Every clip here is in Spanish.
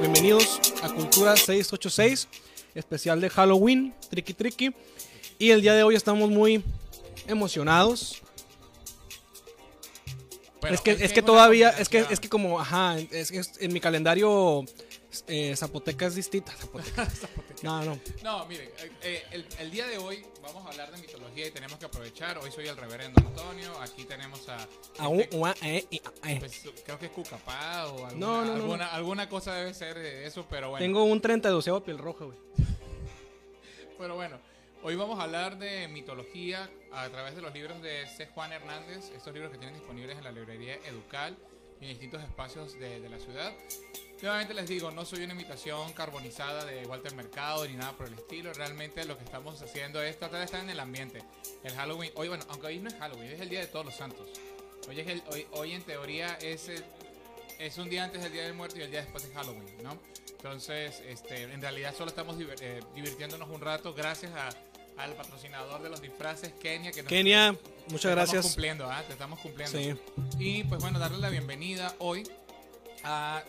Bienvenidos a Cultura 686, especial de Halloween, Tricky Tricky. Y el día de hoy estamos muy emocionados. Es que, es que todavía, es que, es que como, ajá, es, es- en mi calendario eh, Zapoteca es distinta. Zapoteca. No, no. No, miren, eh, eh, el, el día de hoy vamos a hablar de mitología y tenemos que aprovechar. Hoy soy el reverendo Antonio, aquí tenemos a... A un- este, ua- eh, eh. pues, creo que es Cucapá o alguna, No, no, no, alguna, cosa debe ser de eso, pero bueno. Tengo un 32 a piel roja, güey. Pero bueno, hoy vamos a hablar de mitología a través de los libros de C. Juan Hernández, estos libros que tienen disponibles en la librería Educal en distintos espacios de, de la ciudad. Nuevamente les digo, no soy una imitación carbonizada de Walter Mercado ni nada por el estilo. Realmente lo que estamos haciendo es tratar de estar en el ambiente. El Halloween, hoy bueno, aunque hoy no es Halloween, es el Día de Todos los Santos. Hoy, es el, hoy, hoy en teoría es, es un día antes del Día del Muerto y el día después de Halloween, ¿no? Entonces, este, en realidad solo estamos eh, divirtiéndonos un rato gracias a- al patrocinador de los disfraces, Kenia. Que nos- Kenia, te muchas estamos gracias. cumpliendo, ¿ah? Te estamos cumpliendo. Sí. Y pues bueno, darle la bienvenida hoy a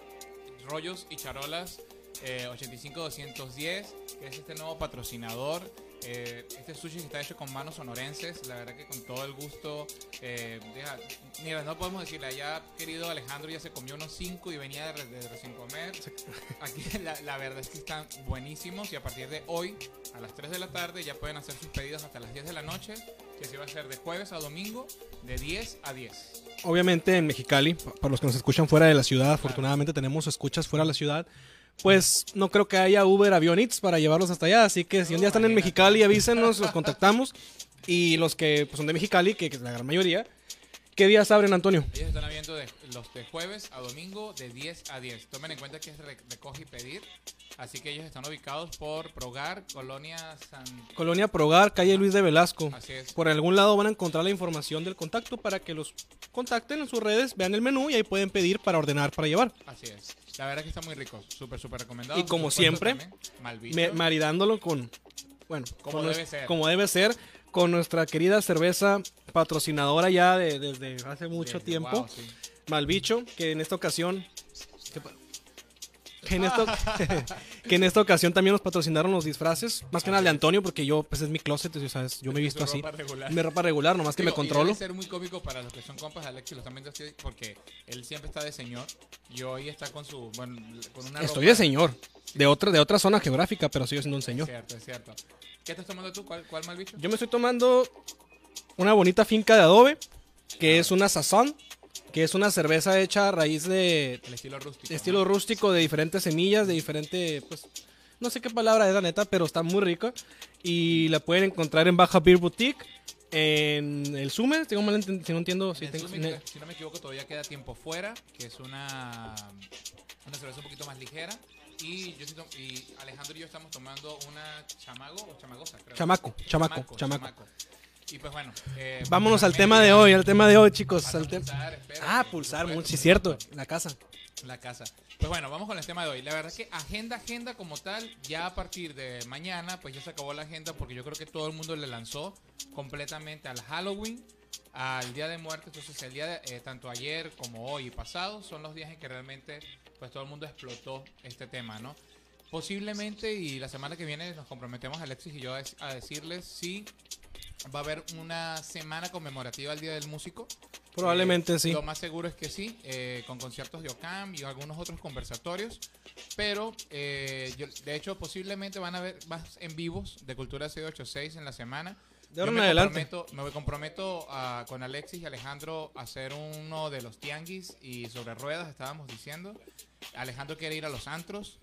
Rollos y Charolas eh, 85210, que es este nuevo patrocinador. Eh, este sushi que está hecho con manos sonorenses, la verdad que con todo el gusto. eh, deja- mira, no podemos decirle, allá querido Alejandro ya se comió unos 5 y venía de, de recién comer. Aquí la, la verdad es que están buenísimos y a partir de hoy, a las 3 de la tarde, ya pueden hacer sus pedidos hasta las 10 de la noche, que se va a hacer de jueves a domingo, de 10 a 10. obviamente en Mexicali, pa- para los que nos escuchan fuera de la ciudad, afortunadamente tenemos escuchas fuera de la ciudad, pues no creo que haya Uber Avion Eats para llevarlos hasta allá, así que si un día están en. Mexicali, avísenos, los contactamos. Y los que pues, son de Mexicali, que es la gran mayoría, ¿qué días abren, Antonio? Ellos están abriendo de, los de jueves a domingo de 10 a 10. Tomen en cuenta que es re- recoge y pedir. Así que ellos están ubicados por Progar, Colonia San... Colonia Progar, calle Luis de Velasco. Así es. Por algún lado van a encontrar la información del contacto para que los contacten en sus redes, vean el menú y ahí pueden pedir para ordenar, para llevar. Así es. La verdad que está muy rico. Súper, súper recomendado. Y como supuesto, siempre, también. Me- maridándolo con, bueno, Como debe ser. como debe ser, con nuestra querida cerveza patrocinadora ya de- desde hace mucho tiempo, wow, sí. Malbicho, que en esta ocasión, ¿qué pa- que en, esta, que en esta ocasión también nos patrocinaron los disfraces, más que nada de Antonio, porque yo, pues es mi closet, sabes, yo me he visto así, regular. mi ropa regular, nomás que me controlo. Debe ser muy cómico para los que son compas de Alexis, lo están viendo así, porque él siempre está de señor y hoy está con su, bueno, con una Estoy ropa- de señor, de otra, de otra zona geográfica, pero sigo siendo un Es señor. cierto, es cierto. ¿Qué estás tomando tú? ¿Cuál, cuál Malbicho? Yo me estoy tomando una bonita finca de adobe, que es una sazón, que es una cerveza hecha a raíz de El estilo rústico. de estilo rústico, de diferentes semillas, de diferente, pues, no sé qué palabra es la neta, pero está muy rica. Y la pueden encontrar en Baja Beer Boutique, en el Sumer, tengo mal enten- si no entiendo, si tengo- si no me equivoco, todavía queda tiempo fuera, que es una, una cerveza un poquito más ligera. Y, yo y Alejandro y yo estamos tomando una chamago o chamagosa, creo. Chamaco, chamaco, chamaco. Y pues bueno. eh, Vámonos al tema de hoy, al tema de hoy, chicos. al pulsar, espérate, Ah, pulsar, mucho, sí, cierto, la casa. La casa. Pues bueno, vamos con el tema de hoy. La verdad que agenda, agenda como tal, ya a partir de mañana, pues ya se acabó la agenda porque yo creo que todo el mundo le lanzó completamente al Halloween, al Día de Muertos. Entonces el día de, eh, tanto ayer como hoy y pasado son los días en que realmente pues todo el mundo explotó este tema, ¿no? Posiblemente y la semana que viene nos comprometemos Alexis y yo a, dec- a decirles si va a haber una semana conmemorativa al Día del Músico. Probablemente Eh, sí. Lo más seguro es que sí, eh, con conciertos de OCAM y algunos otros conversatorios. Pero, eh, yo- de hecho, posiblemente van a haber más en vivos de Cultura C86 en la semana. De ahora en adelante. comprometo- Me comprometo a- con Alexis y Alejandro a hacer uno de los tianguis y sobre ruedas, estábamos diciendo. Alejandro quiere ir a los antros.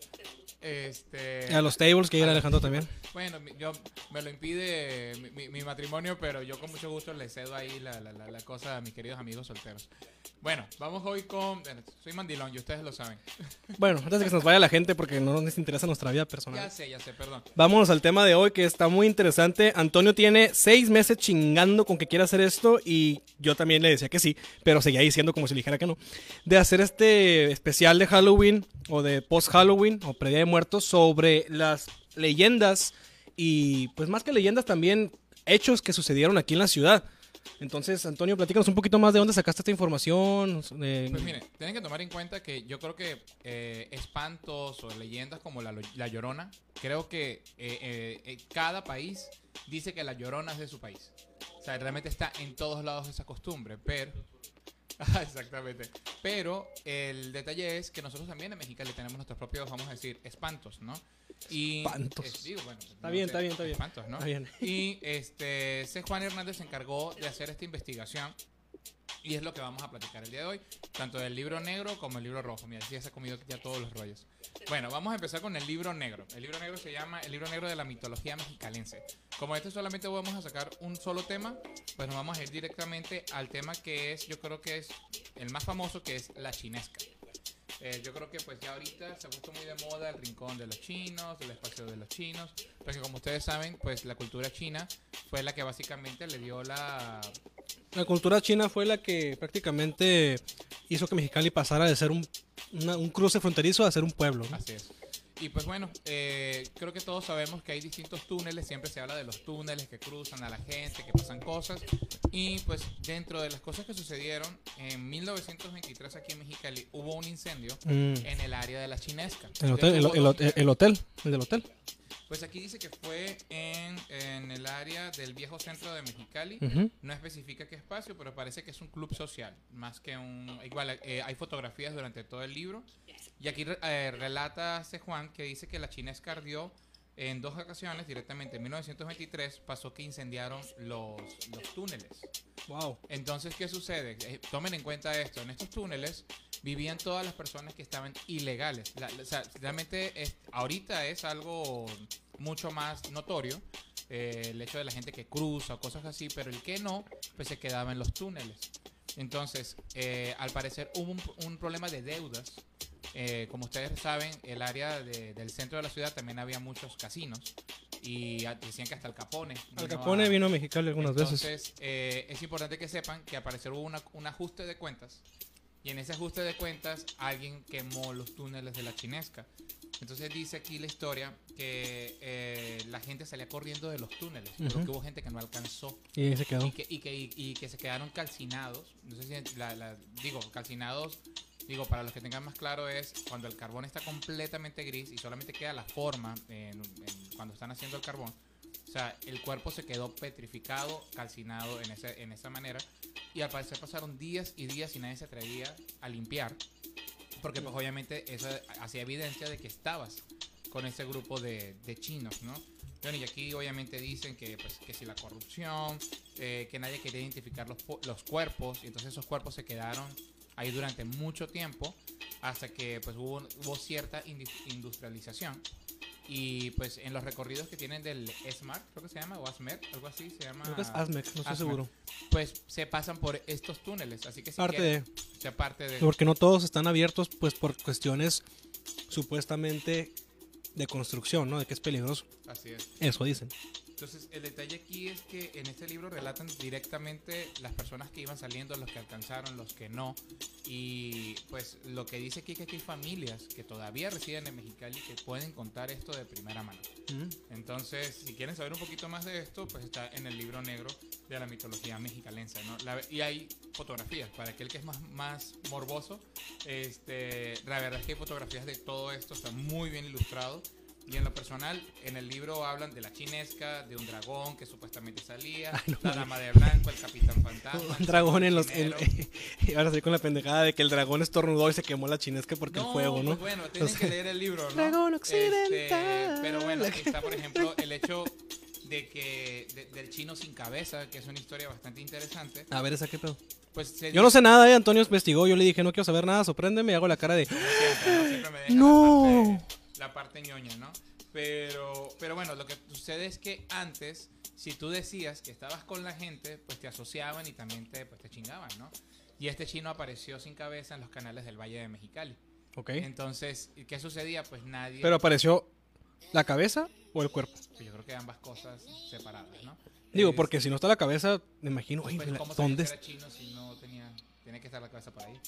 Este, A los tables, que ir Alejandro también. bueno, yo me lo impide mi, mi- mi matrimonio, pero yo con mucho gusto le cedo ahí la, la- la- la cosa a mis queridos amigos solteros. Bueno, vamos hoy con... Soy mandilón y ustedes lo saben. Bueno, antes de que se nos vaya la gente, porque no les interesa nuestra vida personal. Ya sé, ya sé, perdón. Vámonos al tema de hoy que está muy interesante. Antonio tiene seis meses chingando con que quiere hacer esto y yo también le decía que sí, pero seguía diciendo como si le dijera que no. De hacer este especial de Halloween o de post-Halloween o predía de muertos sobre las leyendas y pues más que leyendas también hechos que sucedieron aquí en la ciudad. Entonces, Antonio, platícanos un poquito más de dónde sacaste esta información. de- Pues miren, tienen que tomar en cuenta que yo creo que eh, espantos o leyendas como la, la Llorona, creo que eh, eh, eh, cada país dice que la Llorona es de su país. O sea, realmente está en todos lados esa costumbre, pero... Exactamente. Pero el detalle es que nosotros también en Mexicali tenemos nuestros propios, vamos a decir, espantos, ¿no? Y, Espantos. es- digo, bueno, Está bien, está bien, está bien. Espantos, ¿no? Está bien. Y este, C. Juan Hernández se encargó de hacer esta investigación y es lo que vamos a platicar el día de hoy, tanto del libro negro como el libro rojo. Mira, sí, se ha comido ya todos los rollos. Bueno, vamos a empezar con el libro negro. El libro negro se llama El libro negro de la mitología mexicalense. Como este solamente vamos a sacar un solo tema, pues nos vamos a ir directamente al tema que es, yo creo que es el más famoso, que es la chinesca. Eh, yo creo que pues ya ahorita se ha puesto muy de moda el rincón de los chinos, el espacio de los chinos, porque como ustedes saben, pues la cultura china fue la que básicamente le dio la... La cultura china fue la que prácticamente hizo que Mexicali pasara de ser un, una- un cruce fronterizo a ser un pueblo. ¿no? Así es. Y pues bueno, eh, creo que todos sabemos que hay distintos túneles, siempre se habla de los túneles que cruzan a la gente, que pasan cosas. Y pues dentro de las cosas que sucedieron, en 1923 aquí en Mexicali hubo un incendio Mm. en el área de la chinesca. El hotel, el, el hotel, el del hotel. Pues aquí dice que fue en, en el área del viejo centro de Mexicali. No especifica qué espacio, pero parece que es un club social, más que un... Igual, eh, hay fotografías durante todo el libro. Y aquí eh, relata C. Juan que dice que la chinesca ardió en dos ocasiones, directamente en 1923, pasó que incendiaron los, los túneles. Wow. Entonces, ¿qué sucede? Eh, tomen en cuenta esto. En estos túneles vivían todas las personas que estaban ilegales. La- la- o sea, realmente es- ahorita es algo mucho más notorio eh, el hecho de la gente que cruza o cosas así, pero el que no, pues se quedaba en los túneles. Entonces, eh, al parecer hubo un, un problema de deudas. Eh, como ustedes saben, el área de- del centro de la ciudad también había muchos casinos y decían que hasta el Capone. Al Capone a- vino a Mexicali algunas veces. entonces, eh, es importante que sepan que apareció hubo una- un ajuste de cuentas. Y en ese ajuste de cuentas, alguien quemó los túneles de la chinesca. Entonces dice aquí la historia que eh, la gente salía corriendo de los túneles, pero Ujú. que hubo gente que no alcanzó Y se quedó. y que, y que, y- y que se quedaron calcinados. No sé si la- la- digo, calcinados, digo, para los que tengan más claro es cuando el carbón está completamente gris y solamente queda la forma en- cuando están haciendo el carbón. O sea, el cuerpo se quedó petrificado, calcinado en, ese, en esa manera. Y al parecer pasaron días y días y nadie se atrevía a limpiar. Porque pues obviamente eso hacía evidencia de que estabas con ese grupo de, de chinos, ¿no? Bueno, y aquí obviamente dicen que, pues, que si la corrupción, eh, que nadie quería identificar los, los cuerpos, y entonces esos cuerpos se quedaron ahí durante mucho tiempo, hasta que pues hubo, hubo cierta industrialización. Y pues en los recorridos que tienen del ESMAR, creo que se llama, o ASMER, algo así se llama. Creo que es Azmec, no estoy Azmec. seguro. Pues se pasan por estos túneles, así que si Parte quieren, de. sea, parte de... Porque no todos están abiertos, pues por cuestiones supuestamente de construcción, ¿no? De que es peligroso. Así es. Eso dicen. Entonces, el detalle aquí es que en este libro relatan directamente las personas que iban saliendo, los que alcanzaron, los que no. Y pues lo que dice aquí es que aquí hay familias que todavía residen en Mexicali que pueden contar esto de primera mano. Mm. Entonces, si quieren saber un poquito más de esto, pues está en el libro negro de la mitología mexicalense, ¿no? La- y hay fotografías, para aquel que es más, más morboso, este, la verdad es que hay fotografías de todo esto, está muy bien ilustrado. Y en lo personal, en el libro hablan de la chinesca, de un dragón que supuestamente salía, Ay, no la dama de blanco, el capitán fantasma. Un dragón en los. en- y ahora sí con la pendejada de que el dragón estornudó y se quemó la chinesca porque el fuego, ¿no? pues bueno, tienen sea, que leer el libro, ¿no? Dragón Este, occidental. pero bueno, aquí está, por ejemplo, el hecho de que de- del chino sin cabeza, que es una historia bastante interesante. A ver, ¿esa qué pedo? Pues se Yo no sé nada, eh. Antonio investigó. Yo le dije, no quiero saber nada, sorpréndeme. Y hago la cara de. Siempre, ¿no? Siempre me dejan No. La, parte, la parte ñoña, ¿no? Pero, pero bueno, lo que sucede es que antes, si tú decías que estabas con la gente, pues te asociaban y también te, pues, te chingaban, ¿no? Y este chino apareció sin cabeza en los canales del Valle de Mexicali. Ok. Entonces, ¿qué sucedía? Pues nadie... Pero apareció la cabeza o el cuerpo. Pues yo creo que ambas cosas separadas, ¿no? Digo, porque si no está la cabeza, me imagino, pues, ¿cómo ¿dónde era chino si no tenía... Tiene que estar la cabeza por ahí.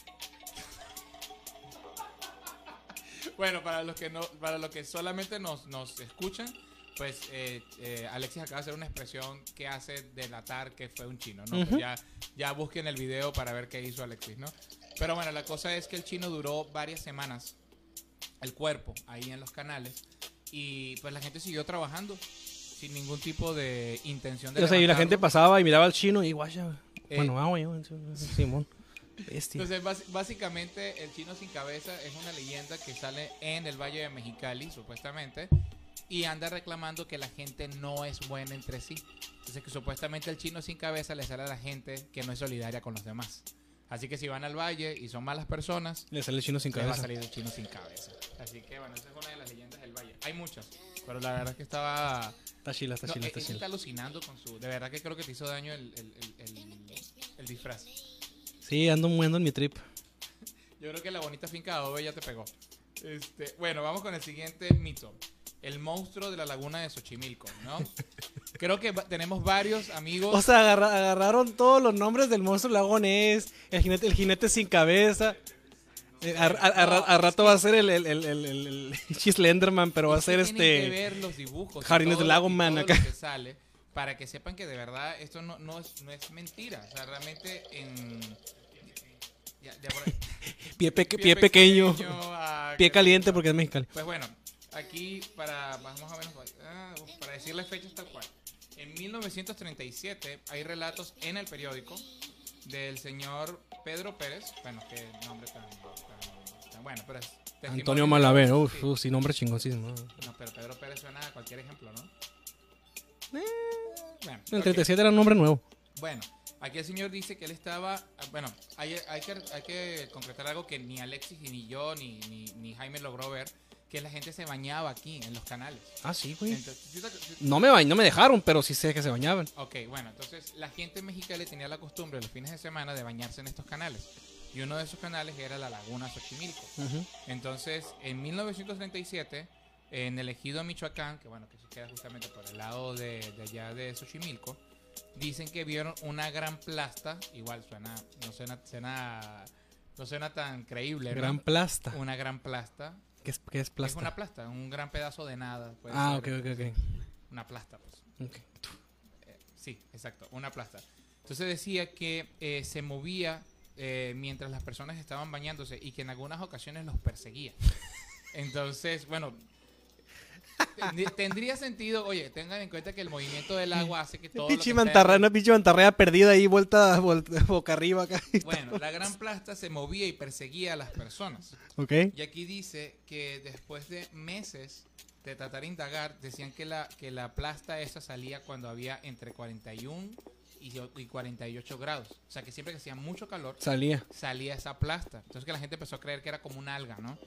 Bueno, para los que no, para los que solamente nos, nos escuchan, pues eh, eh, Alexis acaba de hacer una expresión que hace delatar que fue un chino, ¿no? Pues ya, ya busquen el video para ver qué hizo Alexis, ¿no? Pero bueno, la cosa es que el chino duró varias semanas, el cuerpo, ahí en los canales, y pues la gente siguió trabajando sin ningún tipo de intención de O sea, y la gente pasaba y miraba al chino y guaya. Eh. Bueno, ah, güey, Simón. Bestia. Entonces, básicamente, el chino sin cabeza es una leyenda que sale en el Valle de Mexicali, supuestamente, y anda reclamando que la gente no es buena entre sí. Entonces, que supuestamente el chino sin cabeza le sale a la gente que no es solidaria con los demás. Así que si van al valle y son malas personas, Le sale el chino sin les va a cabeza. salir el chino sin cabeza. Así que, bueno, esa es una de las leyendas del valle. Hay muchas, pero la verdad es que estaba... Está chila, está No, chila, él- está él chila. está alucinando con su... De verdad que creo que te hizo daño el, el- el disfraz. Sí, ando muendo en mi trip. Yo creo que la bonita finca de adobe ya te pegó. Este, bueno, vamos con el siguiente mito. El monstruo de la laguna de Xochimilco, ¿no? Creo que tenemos varios amigos. O sea, agarra- agarraron todos los nombres del monstruo lagonés, el jinete, el jinete sin cabeza. Eh, a, a- a- a rato va a ser el, el, el, el, el- el Slenderman, pero va a ser tienen que este... ver los dibujos. Jardines del Lago Man acá. lo que sale para que sepan que de verdad esto no, no, es, no es mentira. O sea, realmente en. Ya, ya por ahí. Pie, peque- pie pequeño, ah, pie que- caliente porque es mexicano. Pues bueno, aquí para más o menos para decir las fechas tal cual. En 1937 hay relatos en el periódico del señor Pedro Pérez, bueno, qué nombre tan, tan- tan bueno, pero es Antonio Malavé, uff, sí. uf, sin nombre chingoncísimo. No, pero Pedro Pérez suena a cualquier ejemplo, ¿no? Eh, Bueno, El ok. 37 era un nombre nuevo. Bueno, aquí el señor dice que él estaba. ah, Bueno, hay, hay, que, hay que concretar algo que ni Alexis, ni yo, ni, ni, ni Jaime logró ver: que la gente se bañaba aquí en los canales. Ah, sí, güey. Entonces, ¿sí te- sí- No me, ba- no me dejaron, pero sí sé que se bañaban. Ok, bueno, entonces la gente mexicana tenía la costumbre los fines de semana de bañarse en estos canales. Y uno de esos canales era la Laguna Xochimilco. Ujú. Entonces, en 1937, en el ejido Michoacán, que bueno, que se queda justamente por el lado de, de allá de Xochimilco, dicen que vieron una gran plasta, igual suena, no suena, suena- no suena tan creíble, ¿no? Gran plasta. Una gran plasta. ¿Qué es, qué es Es plasta? una plasta, un gran pedazo de nada. puede Ah, ok, ser. ok, ok. Una plasta, pues. Ok. Eh, sí, exacto, una plasta. Entonces decía que eh, se movía eh, mientras las personas estaban bañándose y que en algunas ocasiones los perseguía. Entonces, bueno, tendría- sentido, oye, tengan en cuenta que el movimiento del agua hace que todo... mantarraya, dentro- una pinche mantarraya perdida ahí, vuelta, vuelta boca arriba acá. Bueno, la gran plasta se movía y perseguía a las personas. Ok. Y aquí dice que después de meses de tratar de indagar, decían que la, que la plasta esa salía cuando había entre 41 y, y 48 grados. O sea que siempre que hacía mucho calor, Salía. salía esa plasta. Entonces que la gente empezó a creer que era como una alga, ¿no?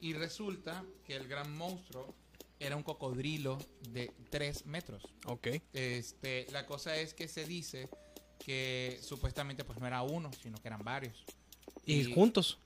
Y resulta que el gran monstruo era un cocodrilo de 3 metros. Ok. Este, la cosa es que se dice que supuestamente pues no era uno, sino que eran varios. ¿Y Y- juntos?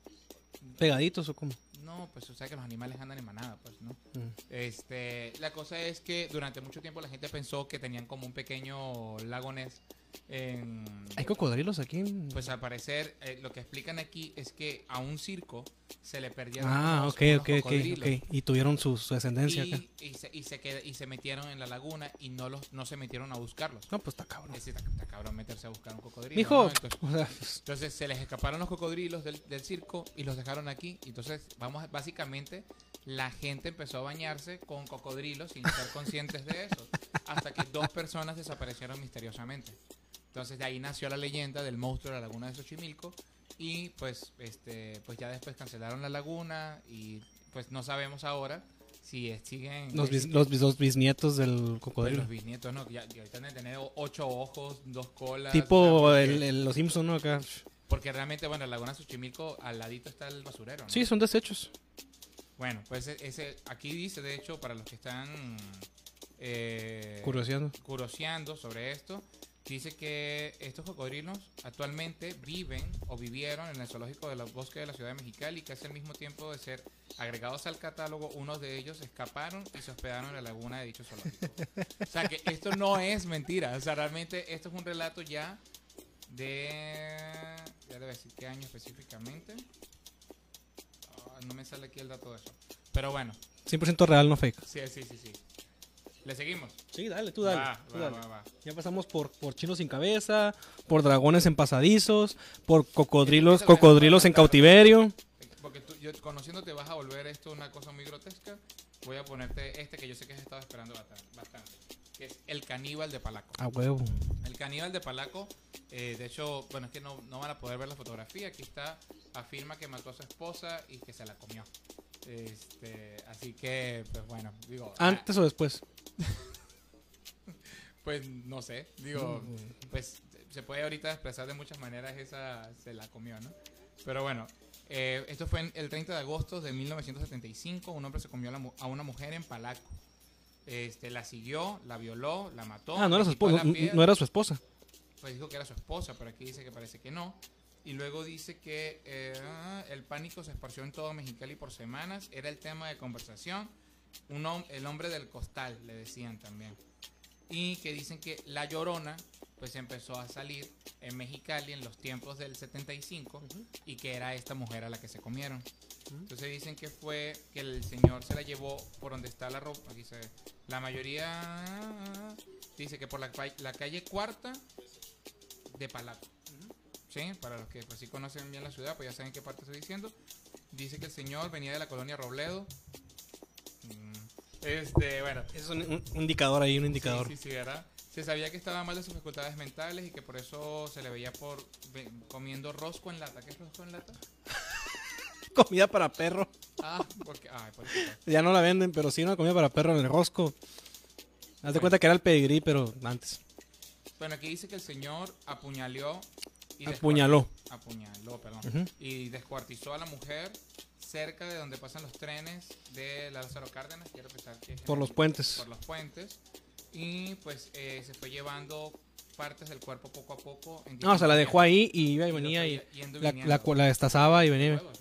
¿Pegaditos o cómo? No, pues o sea que los animales andan en manada, pues, ¿no? Mm. Este, la cosa es que durante mucho tiempo la gente pensó que tenían como un pequeño lago Ness en... ¿Hay cocodrilos aquí? Pues al parecer, eh, lo que explican aquí es que a un circo se le perdieron ah, unos- ok, unos ok, ok, cocodrilos. Y tuvieron su, su descendencia acá. Y, y se, y, se queda- y se metieron en la laguna y no los no se metieron a buscarlos. No, pues está cabrón. Es está, está cabrón meterse a buscar un cocodrilo. Mijo, ¿no? Entonces, o sea, pues, entonces se les escaparon los cocodrilos del, del circo y los dejaron aquí. Entonces, vamos, básicamente, la gente empezó a bañarse con cocodrilos sin ser conscientes de eso. Hasta que dos personas desaparecieron misteriosamente. Entonces, de ahí nació la leyenda del monstruo de la laguna de Xochimilco. Y pues, este, pues ya después cancelaron la laguna y pues no sabemos ahora si eh, siguen los, bis- existen- los, los bisnietos del cocodrilo. los bisnietos, ¿no? Ya, ya ahorita deben tener ocho ojos, dos colas. tipo el, el- los Simpsons, ¿no? Acá. porque realmente, bueno, en la laguna Xochimilco al ladito está el basurero. ¿no? Sí, son desechos. Bueno, pues e- ese, aquí dice, de hecho, para los que están eh, curioseando sobre esto, dice que estos cocodrilos actualmente viven o vivieron en el zoológico de los bosques de la ciudad de Mexicali, que hace al mismo tiempo de ser agregados al catálogo, unos de ellos escaparon y se hospedaron en la laguna de dicho zoológico. o sea que esto no es mentira, o sea, realmente esto es un relato ya de... Ya debe decir qué año específicamente. Ah, no me sale aquí el dato de eso. Pero bueno, 100% real, no fake. sí, sí, sí, sí. ¿Le seguimos? Sí, dale, tú dale. Va, tú va, dale. va. Ya pasamos por, por chinos sin cabeza, por dragones en pasadizos, por cocodrilos, cocodrilos en cautiverio. Porque tú, yo conociéndote vas a volver esto una cosa muy grotesca. Voy a ponerte este que yo sé que has estado esperando bastante. Que es El Caníbal de Palaco. A huevo. El Caníbal de Palaco, eh, de hecho, bueno, es que no, no van a poder ver la fotografía. Aquí está, afirma que mató a su esposa y que se la comió. Este, así que, pues bueno, digo. ah, ¿Antes o después? Pues no sé, digo, pues se puede ahorita expresar de muchas maneras esa se la comió, ¿no? Pero bueno, eh, esto fue en el 30 de agosto de 1975, un hombre se comió a, la mu- a una mujer en Palaco. Este, la siguió, la violó, la mató. Ah, no era su esposa. No, era su esposa. Pues dijo que era su esposa, pero aquí dice que parece que no. Y luego dice que eh, el pánico se esparció en todo Mexicali por semanas, era el tema de conversación. Un hom- el hombre del costal, le decían también. Y que dicen que La Llorona, pues empezó a salir en Mexicali en los tiempos del 75 y que era esta mujer a la que se comieron. Entonces dicen que fue que el señor se la llevó por donde está la ropa. Ve. La mayoría dice que por la, la calle cuarta de Palaco. Sí, para los que pues, sí conocen bien la ciudad, pues ya saben qué parte estoy diciendo. Dice que el señor venía de la colonia Robledo. Mm, Este, bueno. Es un, indicador ahí, un indicador. Sí, sí, sí, ¿verdad? Se sabía que estaba mal de sus facultades mentales y que por eso se le veía por comiendo rosco en lata. ¿Qué es rosco en lata? Comida para perro. Ah, porque, ay. Ya no la venden, pero sí una comida para perro en el rosco. Haz de cuenta que era el pedigrí, pero antes. Bueno, aquí dice que el señor apuñaló y Apuñaló. Apuñaló, perdón. Y descuartizó a la mujer cerca de donde pasan los trenes de Lázaro Cárdenas. Quiero pensar que Por los puentes. Por los puentes. Y pues eh, se fue llevando partes del cuerpo poco a poco. en No, o sea, la dejó ahí y iba y venía y la, viniendo. la, la destazaba y venía. huevos,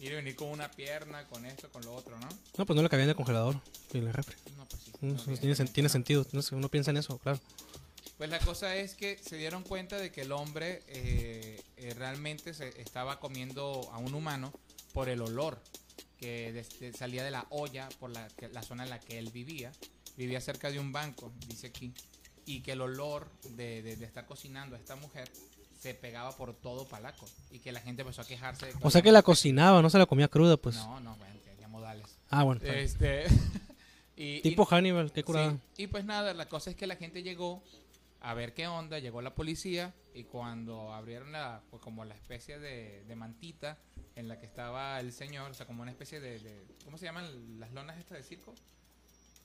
ir y venir con una pierna, con esto, con lo otro, ¿no? No, pues no le cabía en el congelador y en el refri. No, pues sí. No, eso tiene, sen- tiene no. sentido. No sé, uno piensa en eso, claro. Pues la cosa es que se dieron cuenta de que el hombre eh, eh, realmente se estaba comiendo a un humano por el olor que des- de- salía de la olla por la, que- la zona en la que él vivía. Vivía cerca de un banco, dice aquí, y que el olor de, de- de estar cocinando a esta mujer se pegaba por todo Palaco y que la gente empezó a quejarse. de O sea que la cocinaba, no se la comía cruda, pues. No, no, bueno, ya modales. Ah, bueno. Este, y, tipo y- Hannibal, qué curada. Sí, Y pues nada, la cosa es que la gente llegó a ver qué onda, llegó la policía y cuando abrieron la, pues como la especie de, de mantita en la que estaba el señor, o sea, como una especie de, de- ¿cómo se llaman las lonas estas de circo?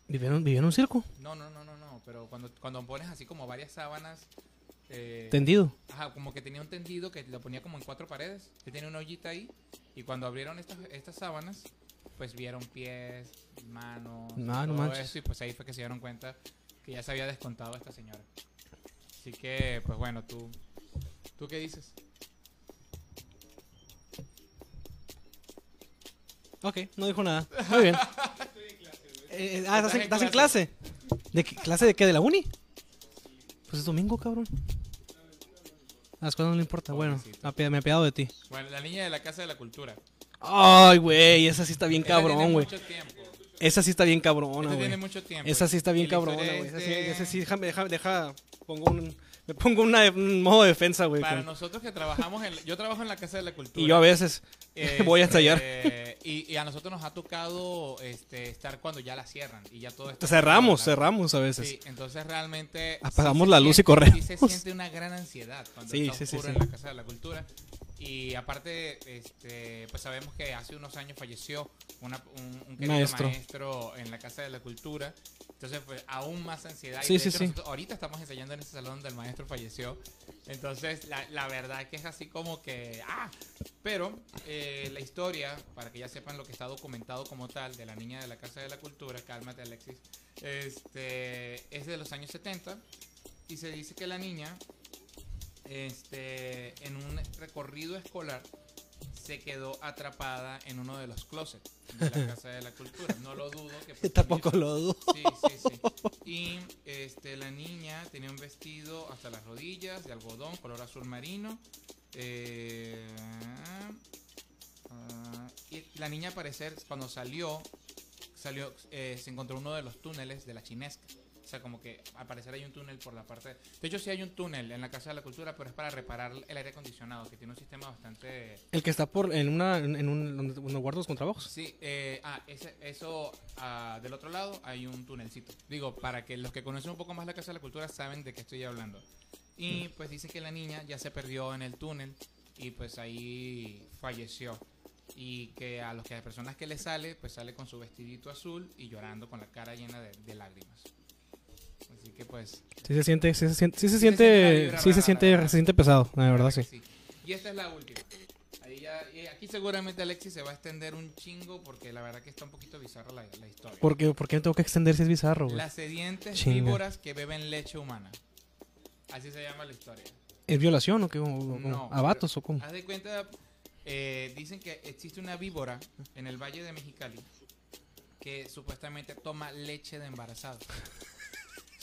¿Vivieron, ¿Vivieron en un circo? No, no, no, no, no, pero cuando, cuando pones así como varias sábanas, eh, Tendido. ajá, como que tenía un tendido que lo ponía como en cuatro paredes, que tenía una ollita ahí, y cuando abrieron estas, estas sábanas, pues vieron pies, manos, no todo manches. eso, y pues ahí fue que se dieron cuenta que ya se había descontado a esta señora. Así que, pues bueno, tú, ¿tú qué dices? Ok, no dijo nada. Muy bien. Eh, eh, ah, ¿estás en, estás en clase? ¿De qué, clase de qué? ¿De la uni? Pues es domingo, cabrón. A las cosas no le importa. Bueno, ape- me he apiado de ti. Bueno, la niña de la Casa de la Cultura. Ay, güey, esa sí está bien tiene cabrón, güey. mucho tiempo. Esa sí está bien cabrona, Esta tiene güey. mucho tiempo. Esa sí está bien cabrona, güey. es Esa sí, esa sí, déjame, deja, deja, pongo un, me pongo una, un modo de defensa, güey. Para con- nosotros que trabajamos en... Yo trabajo en la Casa de la Cultura. Y yo a veces voy a estallar. Este, y, y a nosotros nos ha tocado este, estar cuando ya la cierran y ya todo esto. Cerramos, cerramos a veces. Sí, entonces realmente. Apagamos sí la luz y siente- corremos. Sí se siente una gran ansiedad cuando Sí, está sí, sí, oscuro sí. en la Casa de la Cultura. Y aparte, este, pues sabemos que hace unos años falleció una- un, un querido Maestro. maestro. en la Casa de la Cultura. Entonces, pues aún más ansiedad. Y Sí, de sí, hecho, sí. ahorita estamos ensayando en ese salón donde el maestro falleció. Entonces, la, la verdad que es así como que. ¡Ah! Pero eh, la historia, para que ya sepan lo que está documentado como tal, de la niña de la Casa de la Cultura, cálmate Alexis, este, es de los años 70 y se dice que la niña, este, en un recorrido escolar, se quedó atrapada en uno de los closets de la Casa de la Cultura. No lo dudo que... pues, Tampoco lo dudo. Sí, sí, sí. Y este, la niña tenía un vestido hasta las rodillas de algodón, color azul marino. Eh, ah, y la niña, al parecer, cuando salió, salió, eh, se encontró uno de los túneles de la chinesca. O sea, como que al parecer hay un túnel por la parte... De, de hecho, sí hay un túnel en la Casa de la Cultura, pero es para reparar el aire acondicionado, que tiene un sistema bastante... El que está por en una en un donde, donde guardas los contrabajos. Sí, eh, ah, ese, eso ah, del otro lado hay un tunelcito. Digo, para que los que conocen un poco más la Casa de la Cultura saben de qué estoy hablando. Y pues dice que la niña ya se perdió en el túnel y pues ahí falleció. Y que a, los que, a las personas que le sale, pues sale con su vestidito azul y llorando con la cara llena de, de lágrimas. Así que pues... Sí se siente, sí se siente, sí se siente sí se siente, se siente pesado, la verdad sí. Y esta es la última. Ahí ya, y aquí seguramente Alexis se va a extender un chingo porque la verdad que está un poquito bizarra la, la historia. ¿Por qué, por qué tengo que extender si es bizarro, güey? Las sedientes Chinga. víboras que beben leche humana. Así se llama la historia. ¿Es violación o qué? ¿O- o- No, ¿Abatos o cómo? Haz de cuenta, eh, dicen que existe una víbora en el Valle de Mexicali que supuestamente toma leche de embarazado.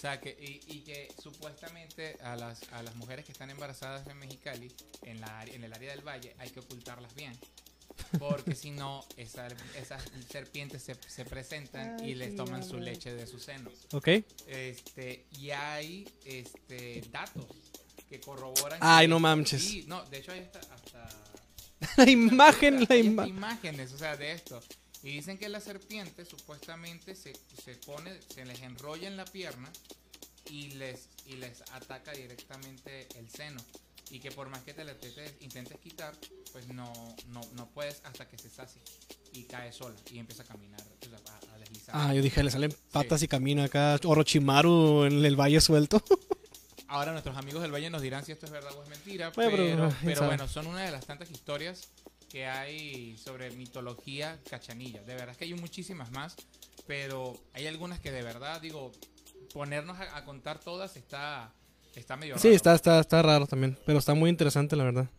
O sea, que, y, y que supuestamente a las, a las mujeres que están embarazadas en Mexicali, en, la, área- en el área del valle, hay que ocultarlas bien. Porque si no, esa- esas serpientes se, se presentan y les toman su leche de sus senos. ¿Ok? Este, y hay este, datos que corroboran. Ay, que- no manches. Sí, no, de hecho hay hasta, hasta La imagen, la hay imagen. imágenes, o sea, de esto. Y dicen que la serpiente supuestamente se, se pone, se les enrolla en la pierna y les, y les ataca directamente el seno. Y que por más que te la te- intentes quitar, pues no, no, no puedes hasta que se sacie. Y cae sola y empieza a caminar, o sea, a, a deslizar. Ah, yo dije, le salen patas y camina acá Orochimaru en el valle suelto. Ahora nuestros amigos del Valle nos dirán si esto es verdad o es mentira, Bueno, pero, bueno, son una de las tantas historias que hay sobre mitología cachanilla. De verdad es que hay muchísimas más, pero hay algunas que de verdad, digo, ponernos a, a contar todas está, está medio Sí, raro. está, está, está raro también, pero está muy interesante, la verdad.